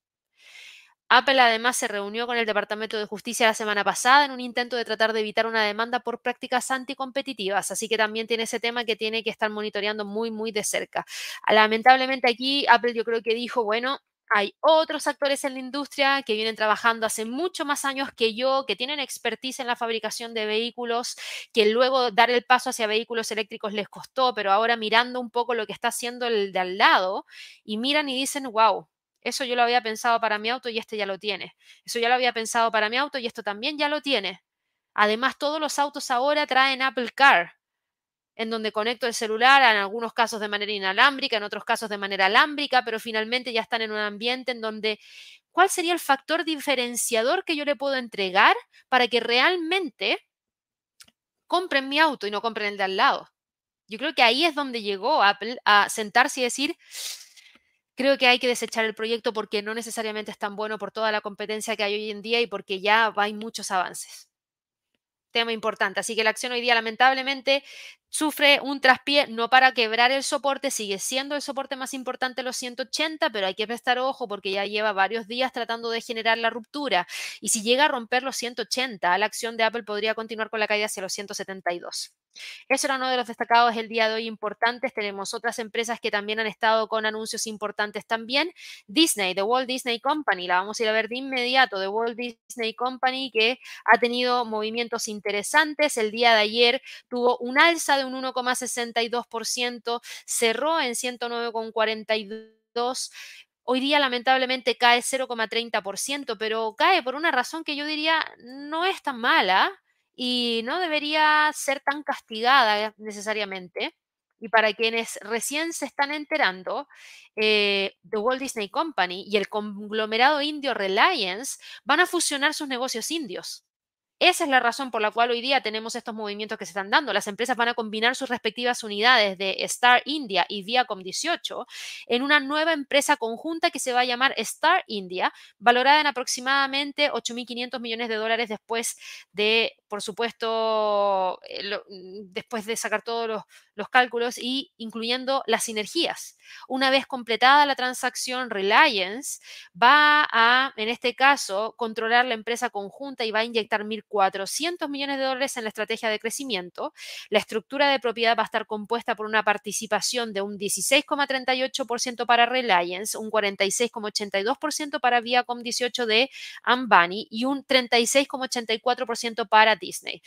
Apple además se reunió con el Departamento de Justicia la semana pasada en un intento de tratar de evitar una demanda por prácticas anticompetitivas, así que también tiene ese tema que tiene que estar monitoreando muy, muy de cerca. Lamentablemente aquí Apple yo creo que dijo, bueno, hay otros actores en la industria que vienen trabajando hace mucho más años que yo, que tienen expertise en la fabricación de vehículos, que luego dar el paso hacia vehículos eléctricos les costó, pero ahora mirando un poco lo que está haciendo el de al lado y miran y dicen, wow, eso yo lo había pensado para mi auto y este ya lo tiene. Eso ya lo había pensado para mi auto y esto también ya lo tiene. Además, todos los autos ahora traen Apple Car, en donde conecto el celular, en algunos casos de manera inalámbrica, en otros casos de manera alámbrica, pero finalmente ya están en un ambiente en donde, ¿cuál sería el factor diferenciador que yo le puedo entregar para que realmente compren mi auto y no compren el de al lado? Yo creo que ahí es donde llegó Apple a sentarse y decir, creo que hay que desechar el proyecto porque no necesariamente es tan bueno por toda la competencia que hay hoy en día y porque ya hay muchos avances. Tema importante. Así que la acción hoy día lamentablemente sufre un traspié, no para quebrar el soporte, sigue siendo el soporte más importante los 180, pero hay que prestar ojo porque ya lleva varios días tratando de generar la ruptura. Y si llega a romper los 180, la acción de Apple podría continuar con la caída hacia los 172. Eso era uno de los destacados el día de hoy importantes. Tenemos otras empresas que también han estado con anuncios importantes también. Disney, The Walt Disney Company, la vamos a ir a ver de inmediato. The Walt Disney Company que ha tenido movimientos interesantes. El día de ayer tuvo un alza de un 1,62%, cerró en 109,42%. Hoy día lamentablemente cae 0,30%, pero cae por una razón que yo diría no es tan mala y no debería ser tan castigada necesariamente. Y para quienes recién se están enterando, eh, The Walt Disney Company y el conglomerado indio Reliance van a fusionar sus negocios indios. Esa es la razón por la cual hoy día tenemos estos movimientos que se están dando. Las empresas van a combinar sus respectivas unidades de Star India y Viacom 18 en una nueva empresa conjunta que se va a llamar Star India, valorada en aproximadamente 8.500 millones de dólares después de, por supuesto, eh, mm, después de sacar todos los, los cálculos y incluyendo las sinergias. Una vez completada la transacción, Reliance va a, en este caso, controlar la empresa conjunta y va a inyectar 1.400 millones de dólares en la estrategia de crecimiento. La estructura de propiedad va a estar compuesta por una participación de un 16,38% para Reliance, un 46,82% para Viacom 18 de Ambani y un 36,84% para Disney.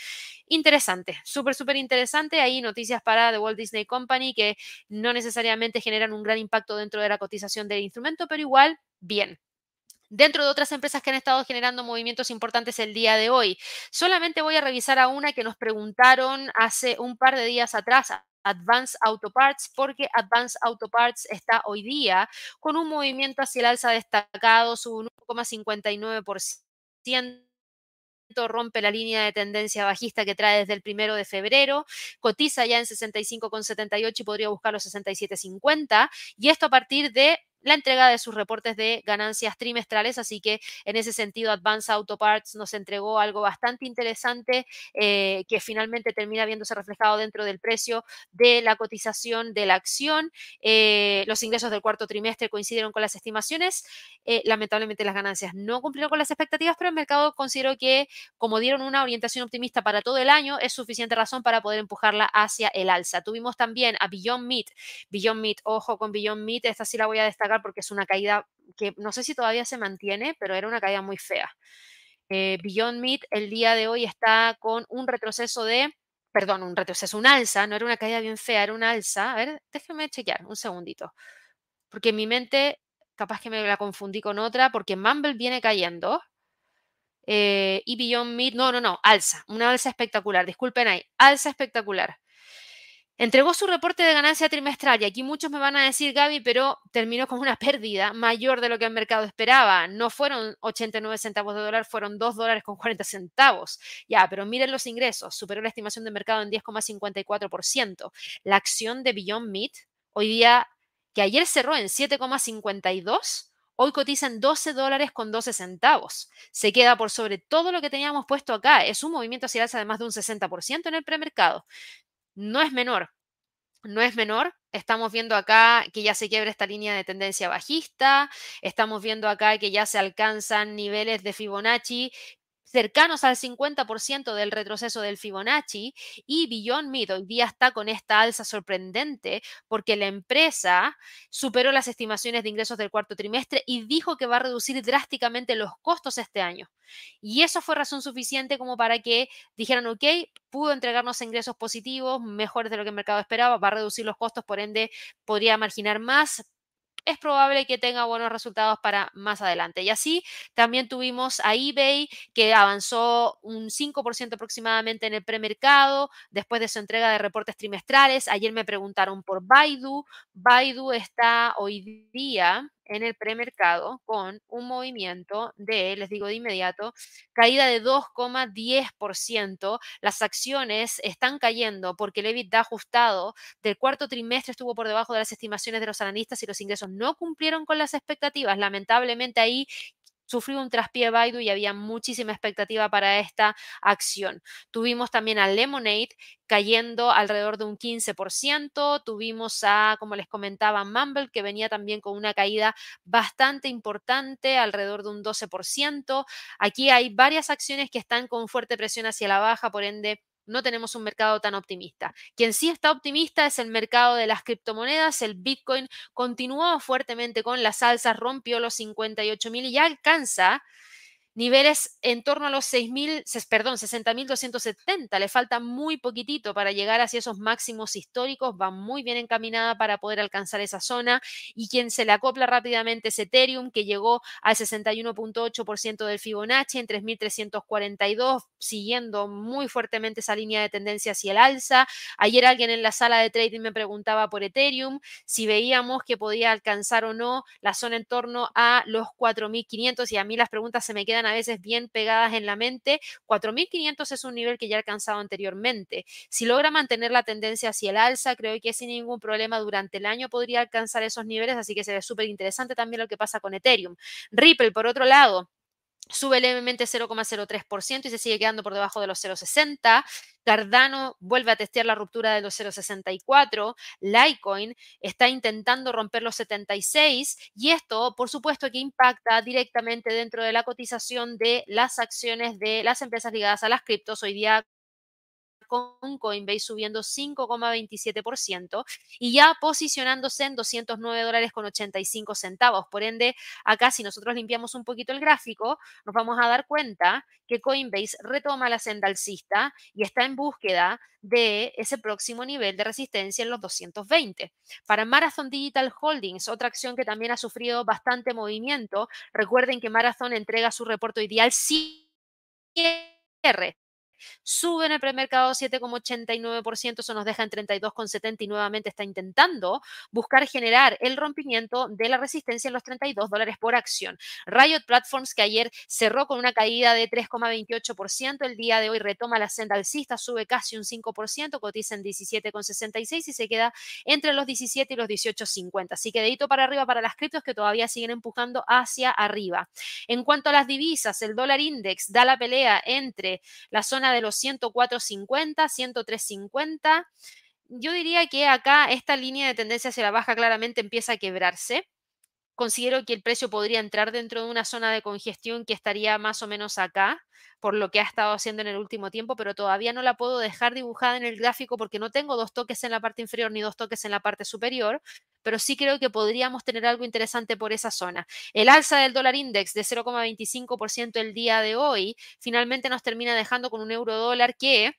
Interesante, súper, súper interesante. Hay noticias para The Walt Disney Company que no necesariamente generan un gran impacto dentro de la cotización del instrumento, pero igual, bien dentro de otras empresas que han estado generando movimientos importantes el día de hoy. Solamente voy a revisar a una que nos preguntaron hace un par de días atrás. Advanced Auto Parts, porque Advanced Auto Parts está hoy día con un movimiento hacia el alza destacado, su 1,59% rompe la línea de tendencia bajista que trae desde el primero de febrero, cotiza ya en 65,78 y podría buscar los 67,50 y esto a partir de la entrega de sus reportes de ganancias trimestrales, así que en ese sentido Advance Auto Parts nos entregó algo bastante interesante eh, que finalmente termina viéndose reflejado dentro del precio de la cotización de la acción. Eh, los ingresos del cuarto trimestre coincidieron con las estimaciones. Eh, lamentablemente las ganancias no cumplieron con las expectativas, pero el mercado consideró que como dieron una orientación optimista para todo el año, es suficiente razón para poder empujarla hacia el alza. Tuvimos también a Beyond Meat. Beyond Meat, ojo con Beyond Meat, esta sí la voy a destacar porque es una caída que no sé si todavía se mantiene, pero era una caída muy fea. Eh, Beyond Meat el día de hoy está con un retroceso de, perdón, un retroceso, un alza, no era una caída bien fea, era un alza. A ver, déjenme chequear un segundito. Porque en mi mente, capaz que me la confundí con otra, porque Mumble viene cayendo. Eh, y Beyond Meat, no, no, no, alza, una alza espectacular, disculpen ahí, alza espectacular. Entregó su reporte de ganancia trimestral y aquí muchos me van a decir, Gaby, pero terminó con una pérdida mayor de lo que el mercado esperaba. No fueron 89 centavos de dólar, fueron 2 dólares con 40 centavos. Ya, pero miren los ingresos, superó la estimación de mercado en 10,54%. La acción de Beyond Meat, hoy día, que ayer cerró en 7,52, hoy cotiza en 12 dólares con 12 centavos. Se queda por sobre todo lo que teníamos puesto acá. Es un movimiento hacia alza de más de un 60% en el premercado no es menor. No es menor. Estamos viendo acá que ya se quiebra esta línea de tendencia bajista. Estamos viendo acá que ya se alcanzan niveles de Fibonacci cercanos al 50% del retroceso del Fibonacci y Beyond Meat hoy día está con esta alza sorprendente porque la empresa superó las estimaciones de ingresos del cuarto trimestre y dijo que va a reducir drásticamente los costos este año. Y eso fue razón suficiente como para que dijeran, ok, pudo entregarnos ingresos positivos, mejores de lo que el mercado esperaba, va a reducir los costos, por ende podría marginar más, es probable que tenga buenos resultados para más adelante. Y así también tuvimos a eBay que avanzó un 5% aproximadamente en el premercado después de su entrega de reportes trimestrales. Ayer me preguntaron por Baidu. Baidu está hoy día en el premercado con un movimiento de, les digo de inmediato, caída de 2,10%. Las acciones están cayendo porque el EBITDA ajustado del cuarto trimestre estuvo por debajo de las estimaciones de los analistas y los ingresos no cumplieron con las expectativas. Lamentablemente ahí sufrió un traspié Baidu y había muchísima expectativa para esta acción. Tuvimos también a Lemonade cayendo alrededor de un 15%. Tuvimos a, como les comentaba, Mumble, que venía también con una caída bastante importante, alrededor de un 12%. Aquí hay varias acciones que están con fuerte presión hacia la baja, por ende no tenemos un mercado tan optimista. Quien sí está optimista es el mercado de las criptomonedas. El Bitcoin continuó fuertemente con las alzas, rompió los 58 mil y ya alcanza niveles en torno a los 6.000, perdón, 60.270. Le falta muy poquitito para llegar hacia esos máximos históricos. Va muy bien encaminada para poder alcanzar esa zona. Y quien se le acopla rápidamente es Ethereum, que llegó al 61.8% del Fibonacci en 3.342, siguiendo muy fuertemente esa línea de tendencia hacia el alza. Ayer alguien en la sala de trading me preguntaba por Ethereum, si veíamos que podía alcanzar o no la zona en torno a los 4.500 y a mí las preguntas se me quedan a veces bien pegadas en la mente. 4.500 es un nivel que ya ha alcanzado anteriormente. Si logra mantener la tendencia hacia el alza, creo que sin ningún problema durante el año podría alcanzar esos niveles, así que se ve súper interesante también lo que pasa con Ethereum. Ripple, por otro lado, sube levemente 0,03% y se sigue quedando por debajo de los 0,60. Cardano vuelve a testear la ruptura de los 0,64. Litecoin está intentando romper los 76 y esto, por supuesto, que impacta directamente dentro de la cotización de las acciones de las empresas ligadas a las criptos. Hoy día con Coinbase subiendo 5,27% y ya posicionándose en 209 dólares con 85 centavos. Por ende, acá si nosotros limpiamos un poquito el gráfico, nos vamos a dar cuenta que Coinbase retoma la senda alcista y está en búsqueda de ese próximo nivel de resistencia en los 220. Para Marathon Digital Holdings, otra acción que también ha sufrido bastante movimiento, recuerden que Marathon entrega su reporte ideal cierre Sube en el premercado 7,89%, eso nos deja en 32,70 y nuevamente está intentando buscar generar el rompimiento de la resistencia en los 32 dólares por acción. Riot Platforms, que ayer cerró con una caída de 3,28%, el día de hoy retoma la senda alcista, sube casi un 5%, cotiza en 17,66 y se queda entre los 17 y los 18,50. Así que dedito para arriba para las criptos que todavía siguen empujando hacia arriba. En cuanto a las divisas, el dólar index da la pelea entre la zona de los 104.50, 103.50. Yo diría que acá esta línea de tendencia hacia la baja claramente empieza a quebrarse. Considero que el precio podría entrar dentro de una zona de congestión que estaría más o menos acá, por lo que ha estado haciendo en el último tiempo, pero todavía no la puedo dejar dibujada en el gráfico porque no tengo dos toques en la parte inferior ni dos toques en la parte superior, pero sí creo que podríamos tener algo interesante por esa zona. El alza del dólar index de 0,25% el día de hoy finalmente nos termina dejando con un euro dólar que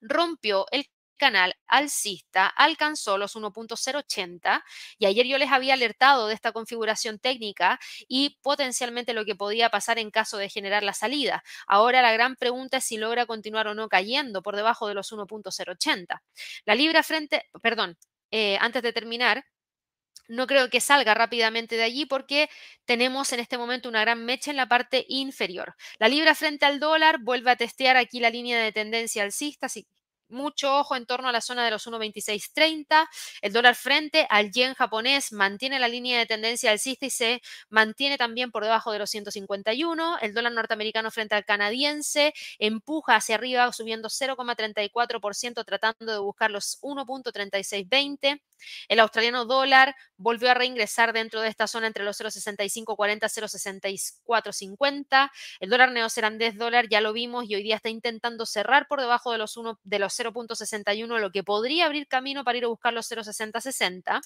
rompió el canal alcista alcanzó los 1.080 y ayer yo les había alertado de esta configuración técnica y potencialmente lo que podía pasar en caso de generar la salida. Ahora la gran pregunta es si logra continuar o no cayendo por debajo de los 1.080. La libra frente, perdón, eh, antes de terminar, no creo que salga rápidamente de allí porque tenemos en este momento una gran mecha en la parte inferior. La libra frente al dólar vuelve a testear aquí la línea de tendencia alcista, mucho ojo en torno a la zona de los 1.2630. El dólar frente al yen japonés mantiene la línea de tendencia alcista y se mantiene también por debajo de los 151. El dólar norteamericano frente al canadiense empuja hacia arriba subiendo 0,34% tratando de buscar los 1.3620. El australiano dólar volvió a reingresar dentro de esta zona entre los 0,6540 y 0,6450. El dólar neozelandés dólar ya lo vimos y hoy día está intentando cerrar por debajo de los, 1, de los 0.61, lo que podría abrir camino para ir a buscar los 0.6060,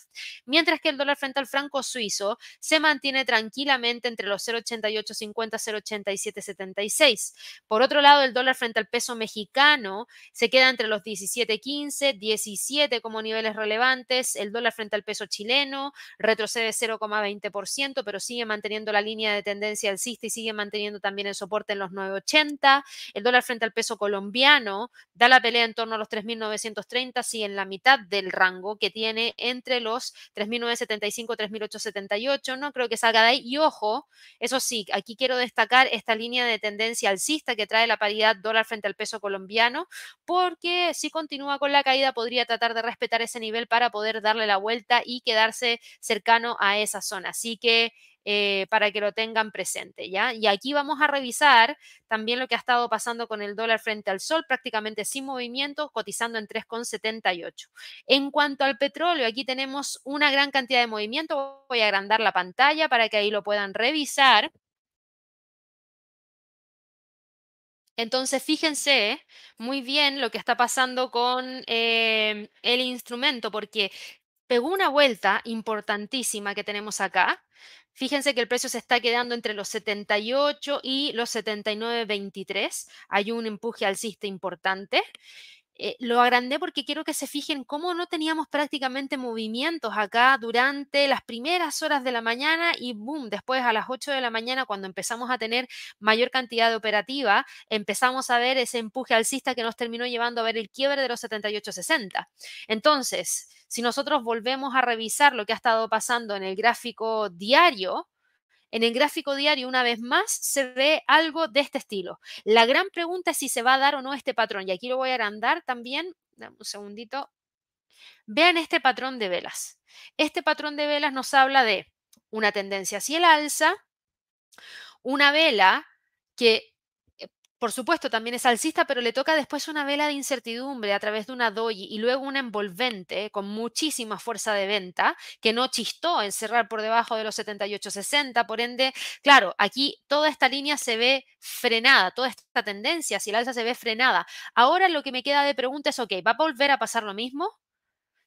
mientras que el dólar frente al franco suizo se mantiene tranquilamente entre los 0.8850 0.8776. Por otro lado, el dólar frente al peso mexicano se queda entre los 17.15, 17 como niveles relevantes, el dólar frente al peso chileno retrocede 0,20%, pero sigue manteniendo la línea de tendencia alcista y sigue manteniendo también el soporte en los 9.80. El dólar frente al peso colombiano da la pelea en torno a los 3.930, sí, en la mitad del rango que tiene entre los 3.975 y 3.878. No creo que salga de ahí. Y ojo, eso sí, aquí quiero destacar esta línea de tendencia alcista que trae la paridad dólar frente al peso colombiano, porque si continúa con la caída podría tratar de respetar ese nivel para poder darle la vuelta y quedarse cercano a esa zona. Así que eh, para que lo tengan presente, ¿ya? Y aquí vamos a revisar también lo que ha estado pasando con el dólar frente al sol, prácticamente sin movimiento, cotizando en 3,78. En cuanto al petróleo, aquí tenemos una gran cantidad de movimiento. Voy a agrandar la pantalla para que ahí lo puedan revisar. Entonces, fíjense muy bien lo que está pasando con eh, el instrumento, porque pegó una vuelta importantísima que tenemos acá. Fíjense que el precio se está quedando entre los 78 y los 79.23. Hay un empuje alcista importante. Eh, lo agrandé porque quiero que se fijen cómo no teníamos prácticamente movimientos acá durante las primeras horas de la mañana y boom, después a las 8 de la mañana cuando empezamos a tener mayor cantidad de operativa, empezamos a ver ese empuje alcista que nos terminó llevando a ver el quiebre de los 78.60. Entonces, si nosotros volvemos a revisar lo que ha estado pasando en el gráfico diario, en el gráfico diario, una vez más, se ve algo de este estilo. La gran pregunta es si se va a dar o no este patrón. Y aquí lo voy a agrandar también. Un segundito. Vean este patrón de velas. Este patrón de velas nos habla de una tendencia hacia el alza, una vela que por supuesto, también es alcista, pero le toca después una vela de incertidumbre a través de una doji y luego una envolvente con muchísima fuerza de venta que no chistó en cerrar por debajo de los 78.60. Por ende, claro, aquí toda esta línea se ve frenada, toda esta tendencia, si el alza se ve frenada. Ahora lo que me queda de pregunta es, ok, ¿va a volver a pasar lo mismo?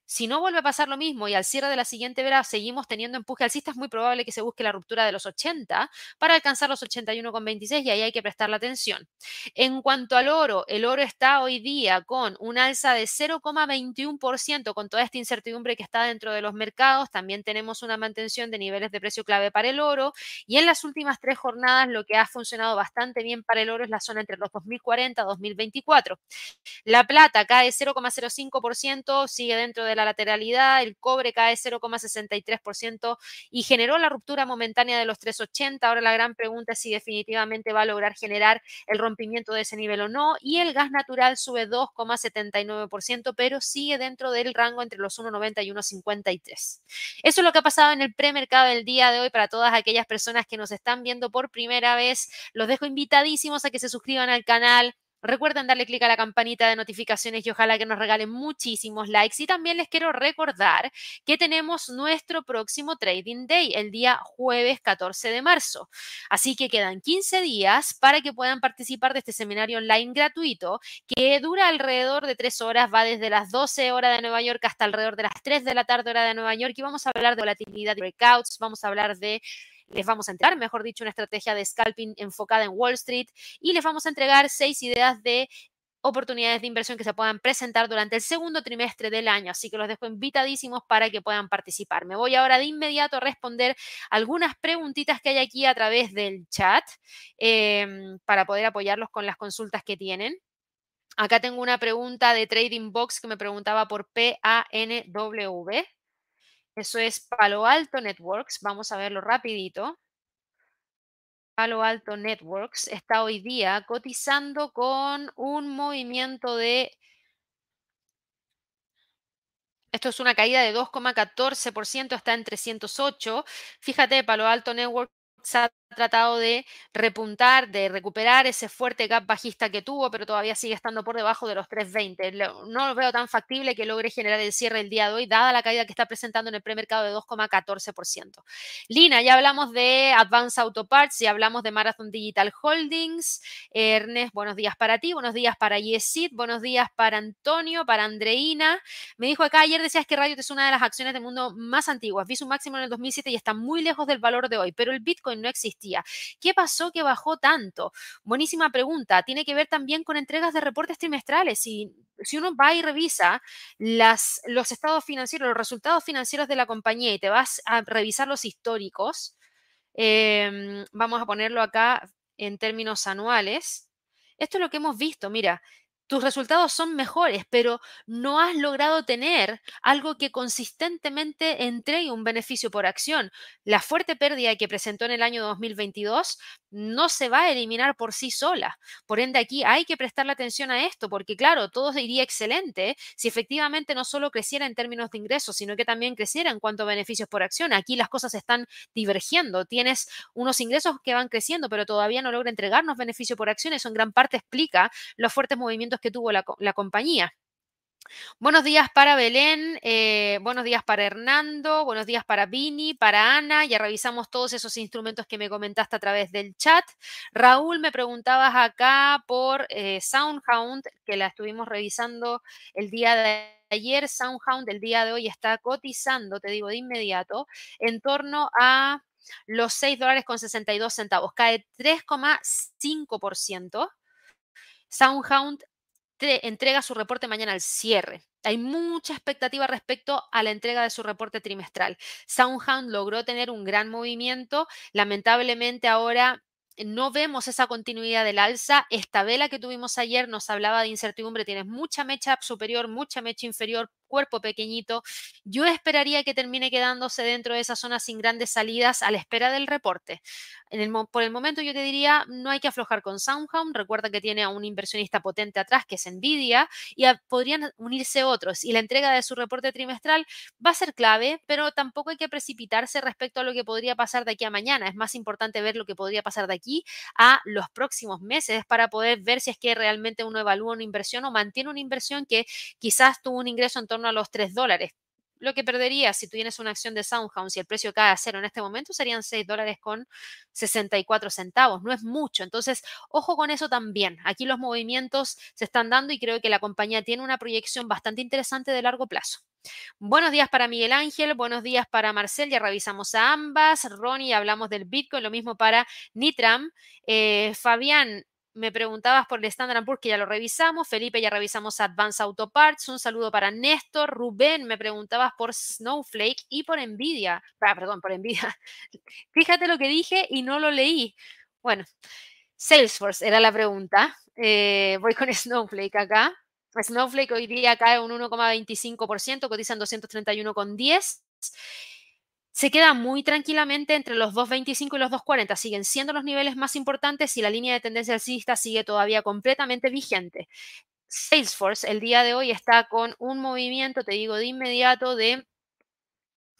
Si no vuelve a pasar lo mismo y al cierre de la siguiente vera seguimos teniendo empuje alcista, es muy probable que se busque la ruptura de los 80 para alcanzar los 81,26 y ahí hay que prestar la atención. En cuanto al oro, el oro está hoy día con un alza de 0,21% con toda esta incertidumbre que está dentro de los mercados. También tenemos una mantención de niveles de precio clave para el oro y en las últimas tres jornadas lo que ha funcionado bastante bien para el oro es la zona entre los 2040 y 2024. La plata cae 0,05%, sigue dentro de la lateralidad, el cobre cae 0,63% y generó la ruptura momentánea de los 3,80. Ahora la gran pregunta es si definitivamente va a lograr generar el rompimiento de ese nivel o no. Y el gas natural sube 2,79%, pero sigue dentro del rango entre los 1,90 y 1,53. Eso es lo que ha pasado en el premercado del día de hoy para todas aquellas personas que nos están viendo por primera vez. Los dejo invitadísimos a que se suscriban al canal Recuerden darle clic a la campanita de notificaciones y ojalá que nos regalen muchísimos likes. Y también les quiero recordar que tenemos nuestro próximo Trading Day el día jueves 14 de marzo. Así que quedan 15 días para que puedan participar de este seminario online gratuito que dura alrededor de 3 horas, va desde las 12 horas de Nueva York hasta alrededor de las 3 de la tarde hora de Nueva York y vamos a hablar de volatilidad de breakouts, vamos a hablar de les vamos a entregar, mejor dicho, una estrategia de scalping enfocada en Wall Street y les vamos a entregar seis ideas de oportunidades de inversión que se puedan presentar durante el segundo trimestre del año. Así que los dejo invitadísimos para que puedan participar. Me voy ahora de inmediato a responder algunas preguntitas que hay aquí a través del chat em, para poder apoyarlos con las consultas que tienen. Acá tengo una pregunta de Trading Box que me preguntaba por PANW. Eso es Palo Alto Networks. Vamos a verlo rapidito. Palo Alto Networks está hoy día cotizando con un movimiento de... Esto es una caída de 2,14%, está en 308. Fíjate, Palo Alto Networks tratado de repuntar, de recuperar ese fuerte gap bajista que tuvo, pero todavía sigue estando por debajo de los 320. No lo veo tan factible que logre generar el cierre el día de hoy, dada la caída que está presentando en el premercado de 2,14%. Lina, ya hablamos de Advanced Auto Parts, ya hablamos de Marathon Digital Holdings. Ernest, buenos días para ti, buenos días para Yesid, buenos días para Antonio, para Andreina. Me dijo acá ayer, decías que Radio es una de las acciones del mundo más antiguas. Vi su máximo en el 2007 y está muy lejos del valor de hoy, pero el Bitcoin no existe ¿Qué pasó que bajó tanto? Buenísima pregunta. Tiene que ver también con entregas de reportes trimestrales. Si, uno va y revisa los estados financieros, los resultados financieros de la compañía y te vas a revisar los históricos, em, vamos a ponerlo acá en términos anuales. Esto es lo que hemos visto. Mira, tus resultados son mejores, pero no has logrado tener algo que consistentemente entregue un beneficio por acción. La fuerte pérdida que presentó en el año 2022 no se va a eliminar por sí sola. Por ende, aquí hay que prestarle atención a esto, porque claro, todo iría excelente si efectivamente no solo creciera en términos de ingresos, sino que también creciera en cuanto a beneficios por acción. Aquí las cosas están divergiendo. Tienes unos ingresos que van creciendo, pero todavía no logra entregarnos beneficio por acción. Eso en gran parte explica los fuertes movimientos que tuvo la, compañía. Buenos días para Belén, eh, buenos días para Hernando, buenos días para Vini, para Ana. Ya revisamos todos esos instrumentos que me comentaste a través del chat. Raúl, me preguntabas acá por eh, Soundhound, que la estuvimos revisando el día de ayer. Soundhound el día de hoy está cotizando, te digo de inmediato, en torno a los 6 dólares con 62 centavos. Cae 3,5%. Soundhound entrega su reporte mañana al cierre. Hay mucha expectativa respecto a la entrega de su reporte trimestral. Soundhound logró tener un gran movimiento. Lamentablemente ahora no vemos esa continuidad del alza. Esta vela que tuvimos ayer nos hablaba de incertidumbre. Tienes mucha mecha superior, mucha mecha inferior, cuerpo pequeñito. Yo esperaría que termine quedándose dentro de esa zona sin grandes salidas a la espera del reporte. Por el momento yo te diría, no hay que aflojar con Soundhound. Recuerda que tiene a un inversionista potente atrás, que es Nvidia, y podrían unirse otros. Y la entrega de su reporte trimestral va a ser clave, pero tampoco hay que precipitarse respecto a lo que podría pasar de aquí a mañana. Es más importante ver lo que podría pasar de aquí a los próximos meses para poder ver si es que realmente uno evalúa una inversión o mantiene una inversión que quizás tuvo un ingreso en torno a los 3 dólares. Lo que perdería si tú tienes una acción de Soundhound, si el precio cae a cero en este momento, serían 6 dólares con 64 centavos. No es mucho. Entonces, ojo con eso también. Aquí los movimientos se están dando y creo que la compañía tiene una proyección bastante interesante de largo plazo. Buenos días para Miguel Ángel, buenos días para Marcel, ya revisamos a ambas. Ronnie, hablamos del Bitcoin, lo mismo para Nitram. Eh, Fabián, me preguntabas por el Standard Poor's, que ya lo revisamos. Felipe, ya revisamos Advanced Auto Parts. Un saludo para Néstor. Rubén, me preguntabas por Snowflake y por Nvidia. Ah, perdón, por Nvidia. Fíjate lo que dije y no lo leí. Bueno, Salesforce era la pregunta. Eh, voy con Snowflake acá. Snowflake hoy día cae un 1,25%, cotizan 231,10 se queda muy tranquilamente entre los 2.25 y los 2.40. Siguen siendo los niveles más importantes y la línea de tendencia alcista sigue todavía completamente vigente. Salesforce el día de hoy está con un movimiento, te digo de inmediato, de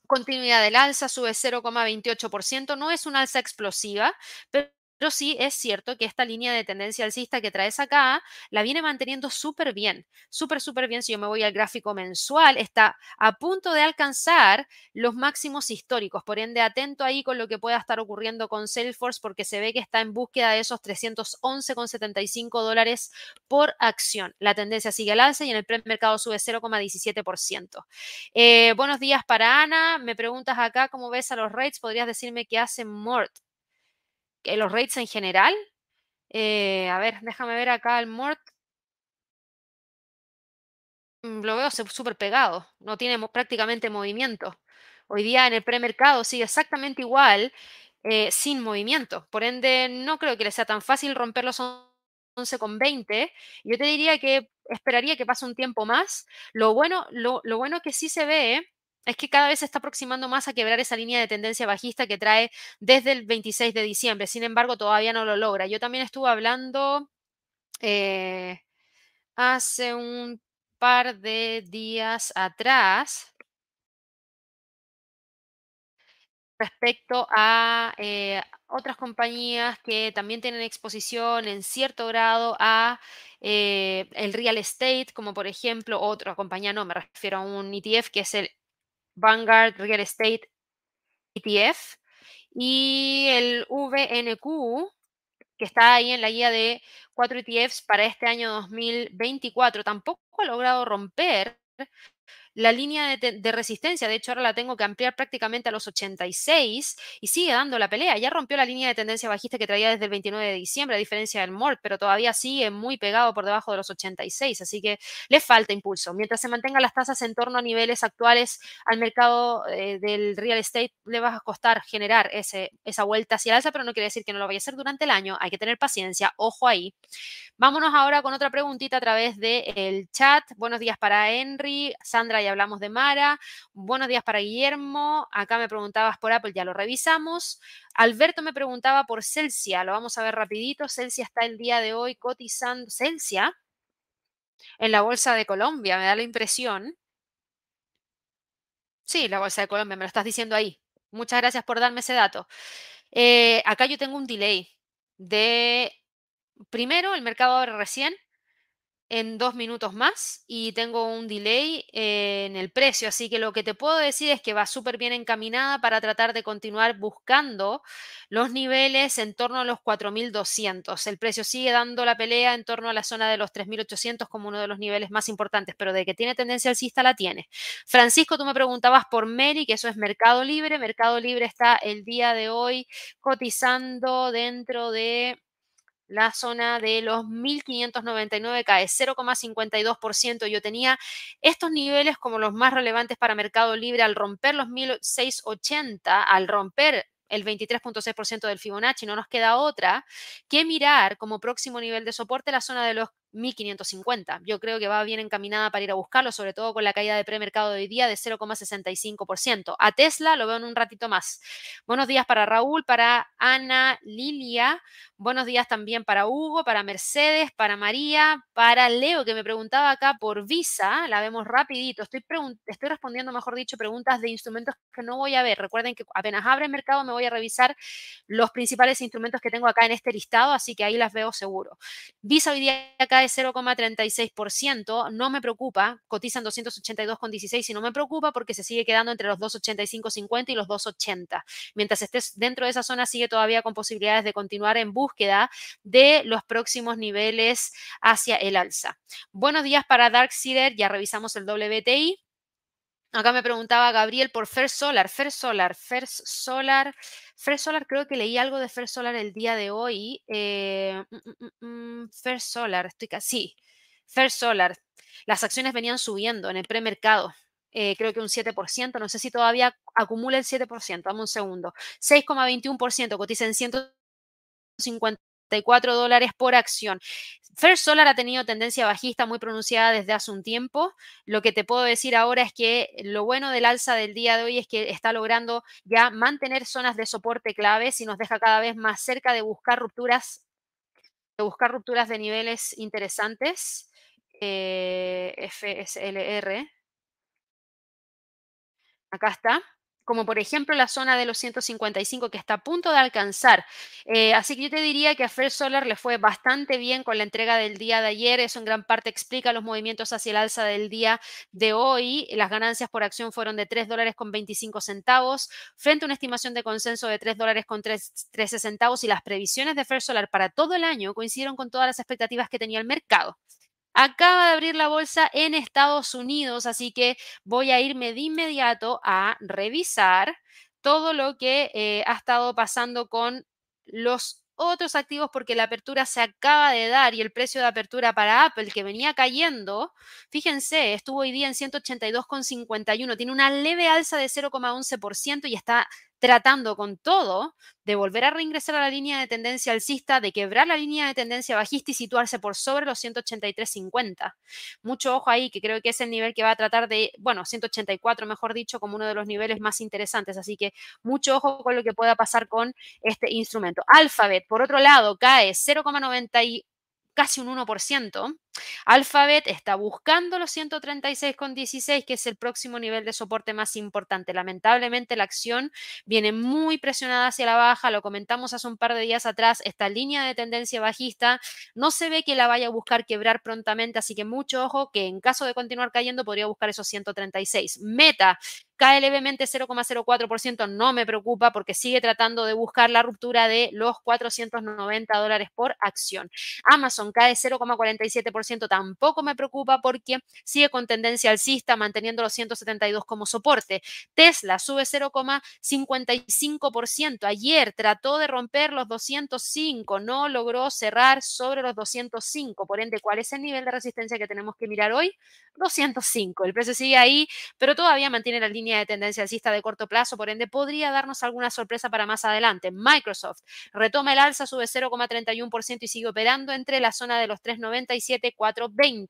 continuidad del alza, sube 0,28%. No es una alza explosiva, pero Pero sí es cierto que esta línea de tendencia alcista que traes acá la viene manteniendo súper bien, súper, súper bien. Si yo me voy al gráfico mensual, está a punto de alcanzar los máximos históricos. Por ende, atento ahí con lo que pueda estar ocurriendo con Salesforce porque se ve que está en búsqueda de esos 311,75 dólares por acción. La tendencia sigue al alza y en el premercado sube 0,17%. Eh, buenos días para Ana. Me preguntas acá cómo ves a los rates. ¿Podrías decirme qué hace Mort? Los rates en general. Eh, a ver, déjame ver acá el Mort. Mm, lo veo súper pegado, no tiene prácticamente movimiento. Hoy día en el premercado sigue exactamente igual, eh, sin movimiento. Por ende, no creo que le sea tan fácil romper los 11,20. Yo te diría que esperaría que pase un tiempo más. Lo bueno, lo, lo bueno que sí se ve es que cada vez se está aproximando más a quebrar esa línea de tendencia bajista que trae desde el 26 de diciembre. Sin embargo, todavía no lo logra. Yo también estuve hablando eh, hace un par de días atrás respecto a eh, otras compañías que también tienen exposición en cierto grado a eh, el real estate, como por ejemplo otra compañía, no me refiero a un ETF que es el Vanguard Real Estate ETF y el VNQ, que está ahí en la guía de cuatro ETFs para este año 2024, tampoco ha logrado romper la línea de, resistencia, de hecho ahora la tengo que ampliar prácticamente a los 86 y sigue dando la pelea. Ya rompió la línea de tendencia bajista que traía desde el 29 de diciembre, a diferencia del MORT, pero todavía sigue muy pegado por debajo de los 86, así que le falta impulso. Mientras se mantengan las tasas en torno a niveles actuales al mercado eh, del real estate, le va a costar generar ese, esa vuelta hacia el alza, pero no quiere decir que no lo vaya a hacer durante el año. Hay que tener paciencia, ojo ahí. Vámonos ahora con otra preguntita a través del chat. Buenos días para Henry, Sandra y hablamos de Mara. Buenos días para Guillermo. Acá me preguntabas por Apple, ya lo revisamos. Alberto me preguntaba por Celsia, lo vamos a ver rapidito. Celsia está el día de hoy cotizando. Celsia en la Bolsa de Colombia, me da la impresión. Sí, la Bolsa de Colombia, me lo estás diciendo ahí. Muchas gracias por darme ese dato. Eh, acá yo tengo un delay de, primero, el mercado abre recién, en dos minutos más y tengo un delay en el precio. Así que lo que te puedo decir es que va súper bien encaminada para tratar de continuar buscando los niveles en torno a los 4.200. El precio sigue dando la pelea en torno a la zona de los 3.800 como uno de los niveles más importantes, pero de que tiene tendencia alcista la tiene. Francisco, tú me preguntabas por Meri, que eso es Mercado Libre. Mercado Libre está el día de hoy cotizando dentro de la zona de los 1599 cae 0,52%. Yo tenía estos niveles como los más relevantes para Mercado Libre al romper los 1680, al romper el 23.6% del Fibonacci, no nos queda otra que mirar como próximo nivel de soporte la zona de los 1550. Yo creo que va bien encaminada para ir a buscarlo, sobre todo con la caída de premercado de hoy día de 0,65%. A Tesla lo veo en un ratito más. Buenos días para Raúl, para Ana Lilia. Buenos días también para Hugo, para Mercedes, para María, para Leo, que me preguntaba acá por Visa. La vemos rapidito. Estoy, estoy respondiendo, mejor dicho, preguntas de instrumentos que no voy a ver. Recuerden que apenas abre el mercado me voy a revisar los principales instrumentos que tengo acá en este listado, así que ahí las veo seguro. Visa hoy día acá de 0,36%, no me preocupa, cotizan 282,16 y no me preocupa porque se sigue quedando entre los 285,50 y los 280. Mientras estés dentro de esa zona, sigue todavía con posibilidades de continuar en búsqueda de los próximos niveles hacia el alza. Buenos días para Dark Seeder, ya revisamos el WTI. Acá me preguntaba Gabriel por First Solar, First Solar, First Solar. First Solar, creo que leí algo de First Solar el día de hoy. Eh, mm, mm, mm, First Solar, estoy casi. First Solar. Las acciones venían subiendo en el premercado. Eh, creo que un 7%, no sé si todavía acumula el 7%, dame un segundo. 6,21%, cotiza en 150 dólares por acción. First Solar ha tenido tendencia bajista muy pronunciada desde hace un tiempo. Lo que te puedo decir ahora es que lo bueno del alza del día de hoy es que está logrando ya mantener zonas de soporte claves y nos deja cada vez más cerca de buscar rupturas, de buscar rupturas de niveles interesantes. Eh, FSLR. Acá está. Como por ejemplo la zona de los 155 que está a punto de alcanzar. Eh, así que yo te diría que a First Solar le fue bastante bien con la entrega del día de ayer. Eso en gran parte explica los movimientos hacia el alza del día de hoy. Las ganancias por acción fueron de 3 dólares con 25 centavos frente a una estimación de consenso de 3 dólares con 13 centavos y las previsiones de First Solar para todo el año coincidieron con todas las expectativas que tenía el mercado. Acaba de abrir la bolsa en Estados Unidos, así que voy a irme de inmediato a revisar todo lo que eh, ha estado pasando con los otros activos porque la apertura se acaba de dar y el precio de apertura para Apple que venía cayendo, fíjense, estuvo hoy día en 182,51, tiene una leve alza de 0,11% y está tratando con todo de volver a reingresar a la línea de tendencia alcista, de quebrar la línea de tendencia bajista y situarse por sobre los 183.50. Mucho ojo ahí, que creo que es el nivel que va a tratar de, bueno, 184 mejor dicho, como uno de los niveles más interesantes. Así que mucho ojo con lo que pueda pasar con este instrumento. Alphabet, por otro lado, cae 0,90 casi un 1%. Alphabet está buscando los 136,16, que es el próximo nivel de soporte más importante. Lamentablemente la acción viene muy presionada hacia la baja, lo comentamos hace un par de días atrás, esta línea de tendencia bajista no se ve que la vaya a buscar quebrar prontamente, así que mucho ojo que en caso de continuar cayendo podría buscar esos 136. Meta cae levemente 0,04%, no me preocupa porque sigue tratando de buscar la ruptura de los 490 dólares por acción. Amazon cae 0,47% tampoco me preocupa porque sigue con tendencia alcista, manteniendo los 172 como soporte. Tesla sube 0,55%. Ayer trató de romper los 205, no logró cerrar sobre los 205. Por ende, ¿cuál es el nivel de resistencia que tenemos que mirar hoy? 205. El precio sigue ahí, pero todavía mantiene la línea de tendencia alcista de corto plazo, por ende podría darnos alguna sorpresa para más adelante. Microsoft retoma el alza, sube 0,31% y sigue operando entre la zona de los 397 420.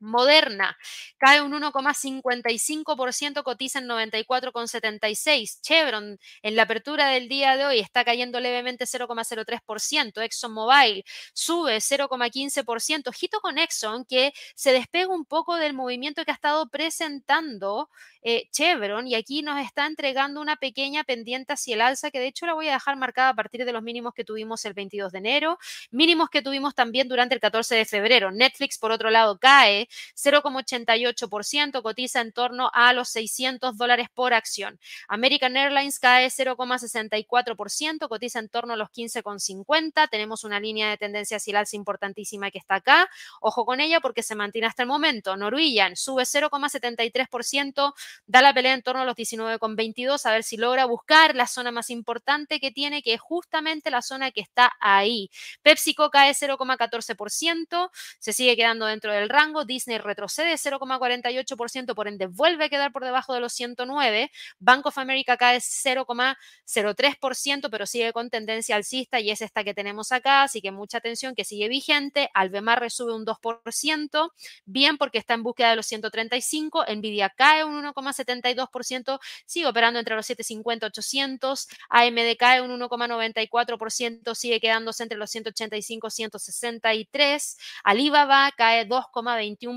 Moderna cae un 1,55%, cotiza en 94,76. Chevron en la apertura del día de hoy está cayendo levemente 0,03%. ExxonMobil sube 0,15%. Ojito con Exxon que se despega un poco del movimiento que ha estado presentando eh, Chevron y aquí nos está entregando una pequeña pendiente hacia el alza que de hecho la voy a dejar marcada a partir de los mínimos que tuvimos el 22 de enero, mínimos que tuvimos también durante el 14 de febrero. Netflix, por otro lado, cae 0,88%, cotiza en torno a los 600 dólares por acción. American Airlines cae 0,64%, cotiza en torno a los 15,50. Tenemos una línea de tendencia hacia el importantísima que está acá. Ojo con ella porque se mantiene hasta el momento. Norwegian sube 0,73%, da la pelea en torno a los 19,22, a ver si logra buscar la zona más importante que tiene, que es justamente la zona que está ahí. PepsiCo cae 0,14%, se sigue quedando dentro del rango. Disney retrocede 0,48%, por ende vuelve a quedar por debajo de los 109. Bank of America cae 0,03%, pero sigue con tendencia alcista y es esta que tenemos acá, así que mucha atención que sigue vigente. Albemarre sube un 2%, bien porque está en búsqueda de los 135. Nvidia cae un 1,72%, sigue operando entre los 750 y 800. AMD cae un 1,94%, sigue quedándose entre los 185 y 163. Alibaba cae 2,21%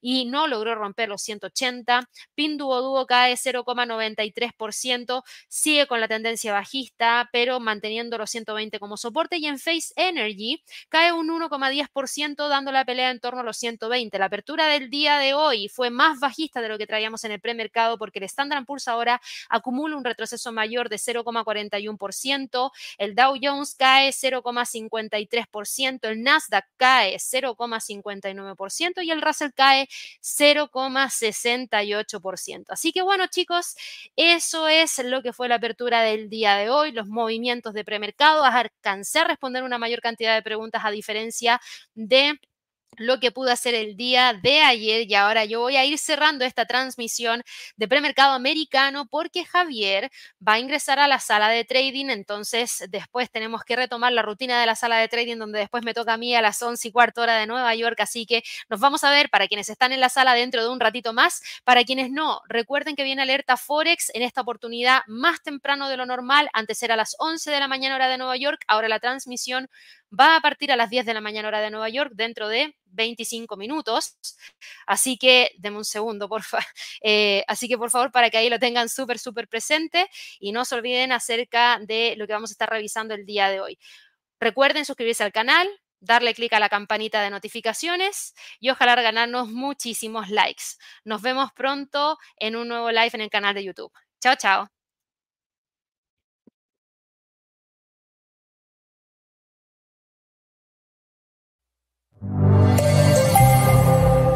y no logró romper los 180. Pinduoduo cae 0,93%, sigue con la tendencia bajista, pero manteniendo los 120 como soporte. Y en Face Energy cae un 1,10%, dando la pelea en torno a los 120. La apertura del día de hoy fue más bajista de lo que traíamos en el premercado porque el Standard Poor's ahora acumula un retroceso mayor de 0,41%, el Dow Jones cae 0,53%, el Nasdaq cae 0,59% y el Russell cae 0,68%. Así que bueno chicos, eso es lo que fue la apertura del día de hoy, los movimientos de premercado. Alcancé a responder una mayor cantidad de preguntas a diferencia de lo que pude hacer el día de ayer y ahora yo voy a ir cerrando esta transmisión de premercado americano porque Javier va a ingresar a la sala de trading, entonces después tenemos que retomar la rutina de la sala de trading donde después me toca a mí a las 11 y cuarto hora de Nueva York, así que nos vamos a ver para quienes están en la sala dentro de un ratito más, para quienes no, recuerden que viene alerta Forex en esta oportunidad más temprano de lo normal, antes era a las 11 de la mañana hora de Nueva York, ahora la transmisión va a partir a las 10 de la mañana hora de Nueva York dentro de 25 minutos. Así que, denme un segundo, por favor. Eh, así que, por favor, para que ahí lo tengan súper, súper presente y no se olviden acerca de lo que vamos a estar revisando el día de hoy. Recuerden suscribirse al canal, darle clic a la campanita de notificaciones y ojalá ganarnos muchísimos likes. Nos vemos pronto en un nuevo live en el canal de YouTube. Chao, chao.